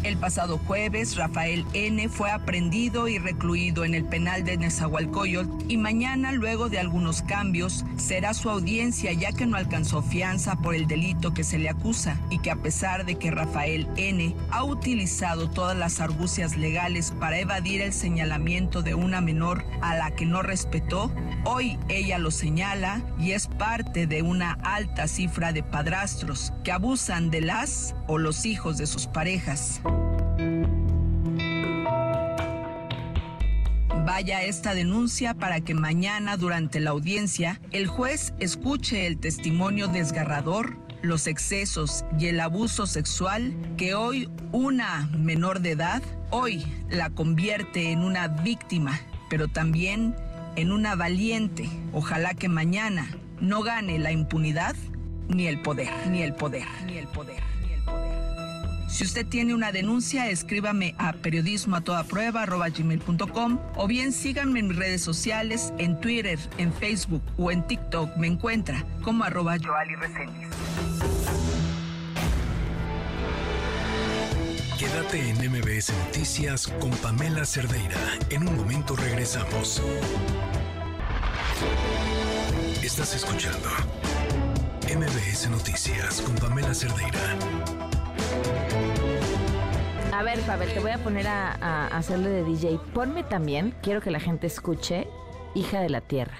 El pasado jueves, Rafael N. fue aprendido y recluido en el penal de Nezahualcóyotl y mañana, luego de algunos cambios, será su audiencia ya que no alcanzó fianza por el delito que se le acusa y que a pesar de que Rafael N. ha utilizado todas las argucias legales para evadir el señalamiento de una menor a la que no respetó, hoy ella lo señala y es parte de una alta cifra de padrastros que abusan de las o los hijos de sus parejas. Vaya esta denuncia para que mañana durante la audiencia el juez escuche el testimonio desgarrador, los excesos y el abuso sexual que hoy una menor de edad hoy la convierte en una víctima, pero también en una valiente. Ojalá que mañana no gane la impunidad ni el poder, ni el poder, ni el poder. Si usted tiene una denuncia, escríbame a periodismo o bien síganme en mis redes sociales, en Twitter, en Facebook o en TikTok. Me encuentra como arroba Joali Quédate en MBS Noticias con Pamela Cerdeira. En un momento regresamos. Estás escuchando MBS Noticias con Pamela Cerdeira. A ver, Pavel, te voy a poner a, hacerle de DJ. Ponme también, quiero que la gente escuche, Hija de la Tierra.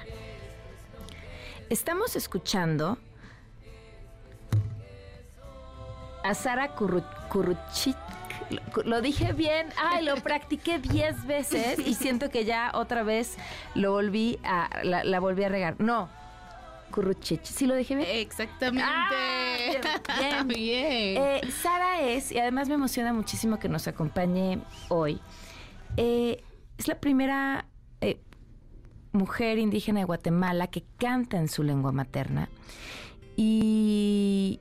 Estamos escuchando a Sara Kuruchik. Lo dije bien, ay, lo practiqué 10 veces y siento que ya otra vez lo volví a, la volví a regar. No, Curruchich. ¿Sí lo dije bien? Exactamente. Ah, bien. Eh, Sara es, y además me emociona muchísimo que nos acompañe hoy, eh, es la primera eh, mujer indígena de Guatemala que canta en su lengua materna. Y,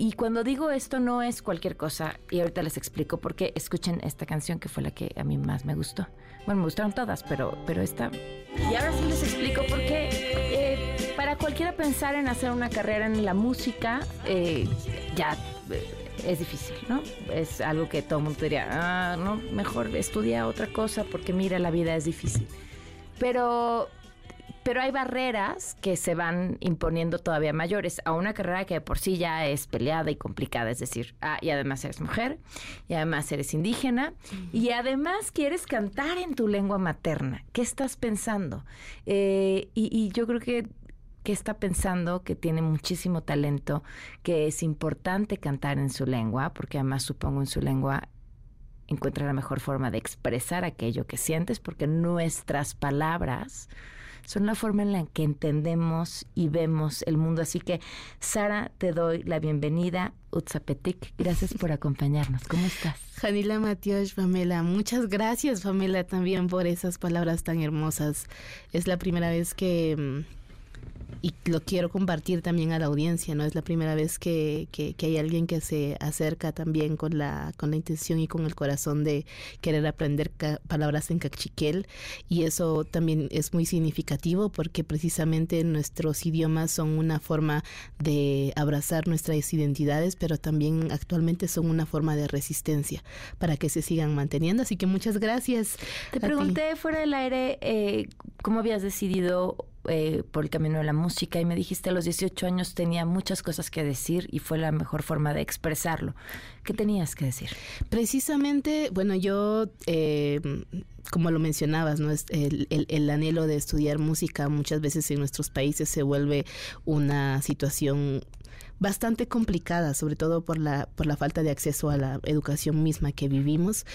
y cuando digo esto no es cualquier cosa, y ahorita les explico por qué, escuchen esta canción que fue la que a mí más me gustó. Bueno, me gustaron todas, pero, pero esta... Y ahora sí les explico por qué para cualquiera pensar en hacer una carrera en la música, eh, ya eh, es difícil, ¿no? Es algo que todo el mundo diría, ah, no, mejor estudia otra cosa porque mira, la vida es difícil. Pero pero hay barreras que se van imponiendo todavía mayores a una carrera que por sí ya es peleada y complicada, es decir, ah, y además eres mujer, y además eres indígena, y además quieres cantar en tu lengua materna. ¿Qué estás pensando? Eh, y, yo creo que que está pensando que tiene muchísimo talento, que es importante cantar en su lengua, porque además supongo en su lengua encuentra la mejor forma de expresar aquello que sientes, porque nuestras palabras son la forma en la que entendemos y vemos el mundo. Así que, Sara, te doy la bienvenida. Utsapetik, gracias por acompañarnos. ¿Cómo estás? Janila Matios, Pamela, muchas gracias, Pamela, también por esas palabras tan hermosas. Es la primera vez que mm, y lo quiero compartir también a la audiencia, ¿no? Es la primera vez que, que, hay alguien que se acerca también con la, con la intención y con el corazón de querer aprender palabras en cachiquel y eso también es muy significativo porque precisamente nuestros idiomas son una forma de abrazar nuestras identidades, pero también actualmente son una forma de resistencia para que se sigan manteniendo. Así que muchas gracias. Te pregunté fuera del aire eh, cómo habías decidido eh, por el camino de la música y me dijiste a los 18 años tenía muchas cosas que decir y fue la mejor forma de expresarlo. ¿Qué tenías que decir? Precisamente, bueno, yo, eh, como lo mencionabas, ¿no? El, el, anhelo de estudiar música muchas veces en nuestros países se vuelve una situación bastante complicada, sobre todo por la, por la falta de acceso a la educación misma que vivimos.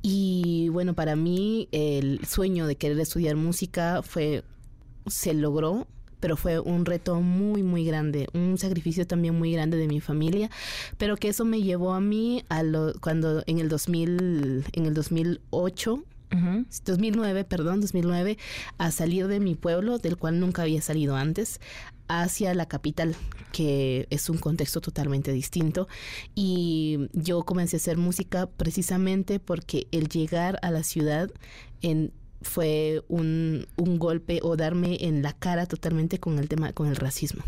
Y bueno, para mí el sueño de querer estudiar música fue se logró, pero fue un reto muy, muy grande, un sacrificio también muy grande de mi familia, pero que eso me llevó a mí a lo, cuando en el 2000, en el 2008, 2009, perdón, 2009, a salir de mi pueblo, del cual nunca había salido antes, hacia la capital, que es un contexto totalmente distinto. Y yo comencé a hacer música precisamente porque el llegar a la ciudad en fue un, un, golpe o darme en la cara totalmente con el tema con el racismo.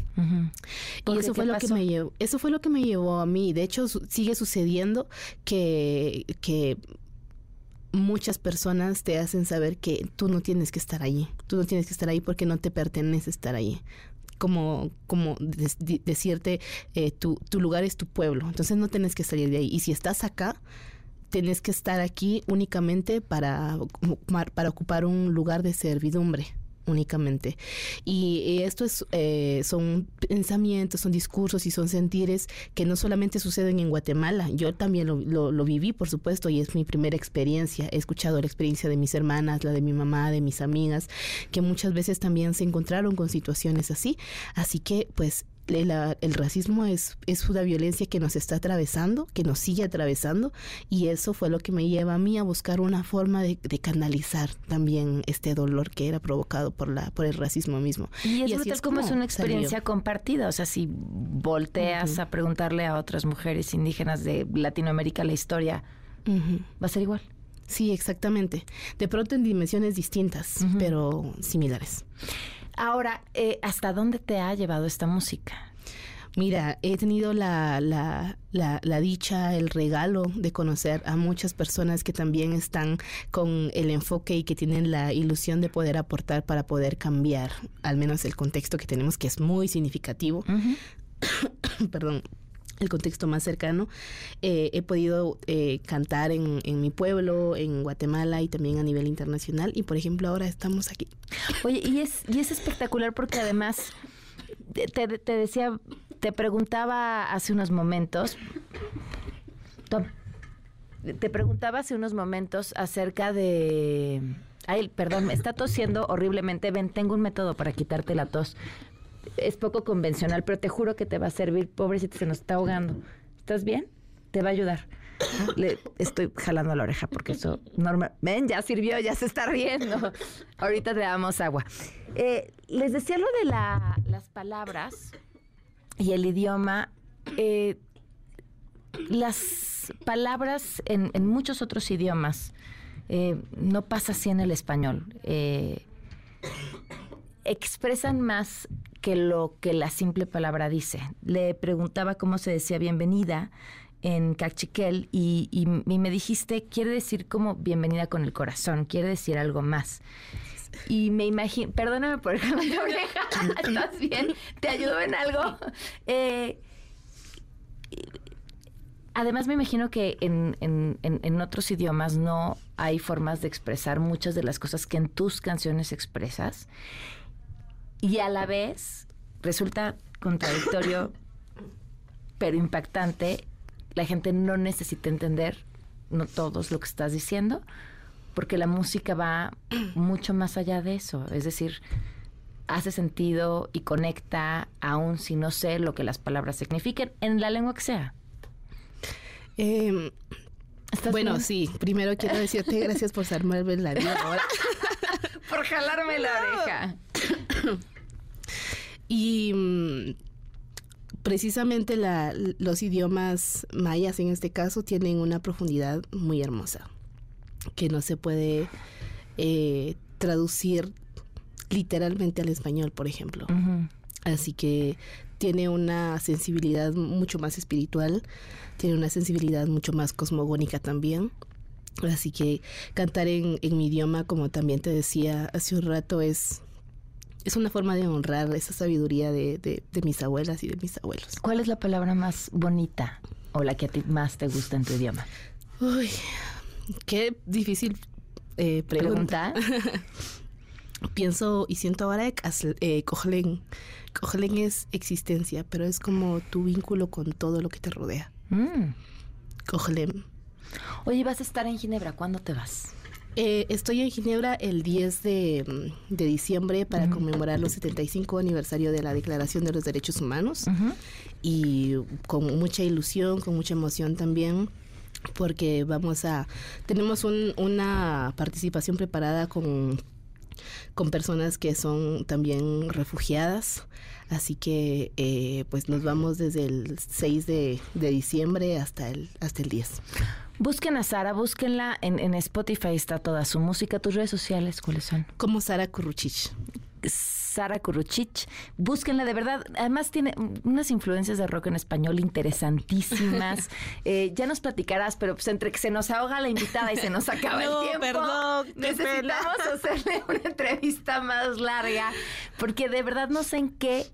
Y eso fue lo que me llevó eso fue lo que me llevó a mí. De hecho sigue sucediendo que que muchas personas te hacen saber que tú no tienes que estar ahí. Tú no tienes que estar ahí porque no te pertenece estar ahí. Como, como decirte, eh, tu, tu lugar es tu pueblo, entonces no tienes que salir de ahí. Y si estás acá, tienes que estar aquí únicamente para, para ocupar un lugar de servidumbre. únicamente. Y, esto es, eh, son pensamientos, son discursos y son sentires que no solamente suceden en Guatemala, yo también lo, lo, viví, por supuesto, y es mi primera experiencia. He escuchado la experiencia de mis hermanas, la de mi mamá, de mis amigas, que muchas veces también se encontraron con situaciones así. Así que, pues, el, racismo es, es una violencia que nos está atravesando, que nos sigue atravesando, y eso fue lo que me lleva a mí a buscar una forma de, canalizar también este dolor que era provocado por la por el racismo mismo. Y es, y como, es una experiencia compartida, o sea, si volteas a preguntarle a otras mujeres indígenas de Latinoamérica la historia, va a ser igual. Sí, exactamente. De pronto en dimensiones distintas, pero similares. Ahora, eh, ¿hasta dónde te ha llevado esta música? Mira, he tenido la, la, la, dicha, el regalo de conocer a muchas personas que también están con el enfoque y que tienen la ilusión de poder aportar para poder cambiar, al menos el contexto que tenemos, que es muy significativo. Perdón el contexto más cercano. Eh, he podido eh, cantar en, en, mi pueblo, en Guatemala y también a nivel internacional. Y por ejemplo, ahora estamos aquí. Oye, y es, y es espectacular porque además, te, te decía, te preguntaba hace unos momentos. Te preguntaba hace unos momentos acerca de. Ay, perdón, me está tosiendo horriblemente. Ven, tengo un método para quitarte la tos es poco convencional, pero te juro que te va a servir. Pobrecita, se nos está ahogando. ¿Estás bien? Te va a ayudar. Le estoy jalando la oreja porque eso normal. Ven, ya sirvió, ya se está riendo. Ahorita te damos agua. Eh, les decía lo de las palabras y el idioma. Eh, las palabras en, muchos otros idiomas eh, no pasa así en el español. Expresan más que lo que la simple palabra dice. Le preguntaba cómo se decía bienvenida en Cachiquel y, me dijiste, quiere decir como bienvenida con el corazón, quiere decir algo más. Y me imagino, perdóname por el de oreja, ¿estás bien? ¿Te ayudo en algo? Eh, además me imagino que en, en, otros idiomas no hay formas de expresar muchas de las cosas que en tus canciones expresas y a la vez resulta contradictorio, pero impactante. La gente no necesita entender, no todos, lo que estás diciendo, porque la música va mucho más allá de eso. Es decir, hace sentido y conecta, aun si no sé lo que las palabras signifiquen, en la lengua que sea. Em, bueno, sí. Primero quiero decirte gracias por salvarme la vida ahora. por jalarme la oreja. Y mm, precisamente los idiomas mayas en este caso tienen una profundidad muy hermosa que no se puede eh, traducir literalmente al español, por ejemplo. Así que tiene una sensibilidad mucho más espiritual, tiene una sensibilidad mucho más cosmogónica también. Así que cantar en, en mi idioma, como también te decía hace un rato, es es una forma de honrar esa sabiduría de, de, mis abuelas y de mis abuelos. ¿Cuál es la palabra más bonita o la que a ti más te gusta en tu idioma? Uy, qué difícil eh, pregunta. Pienso y siento ahora que eh, Cojlen. es existencia, pero es como tu vínculo con todo lo que te rodea. Mm. Oye, vas a estar en Ginebra. ¿Cuándo te vas? Eh, estoy en Ginebra el 10 de, diciembre para conmemorar los 75 aniversario de la Declaración de los Derechos Humanos. Y con mucha ilusión, con mucha emoción también porque vamos a tenemos una participación preparada con con personas que son también refugiadas así que eh, pues nos vamos desde el 6 de, de diciembre hasta el hasta el 10 Busquen a Sara, búsquenla en, en, Spotify, está toda su música. ¿Tus redes sociales cuáles son? Como Sara Kuruchich. Sara Kuruchich, búsquenla de verdad. Además tiene unas influencias de rock en español interesantísimas. Eh, ya nos platicarás, pero pues entre que se nos ahoga la invitada y se nos acaba el tiempo, perdón, necesitamos hacerle una entrevista más larga, porque de verdad no sé en qué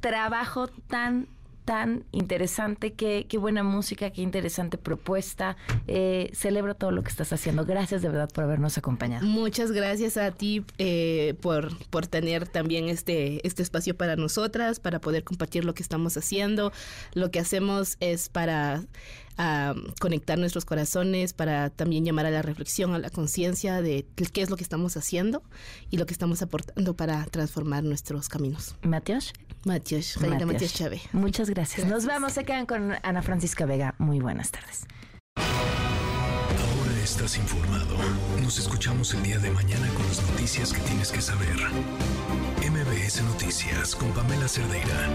trabajo tan tan interesante, qué, qué buena música, qué interesante propuesta. Eh, celebro todo lo que estás haciendo. Gracias de verdad por habernos acompañado. Muchas gracias a ti eh, por, por tener también este, este espacio para nosotras, para poder compartir lo que estamos haciendo. Lo que hacemos es para a conectar nuestros corazones, para también llamar a la reflexión, a la conciencia de qué es lo que estamos haciendo y lo que estamos aportando para transformar nuestros caminos. Matios. Matios, Matios Chávez. Muchas gracias. Nos vamos, se quedan con Ana Francisca Vega. Muy buenas tardes. Ahora estás informado. Nos escuchamos el día de mañana con las noticias que tienes que saber. MBS Noticias con Pamela Cerdeira.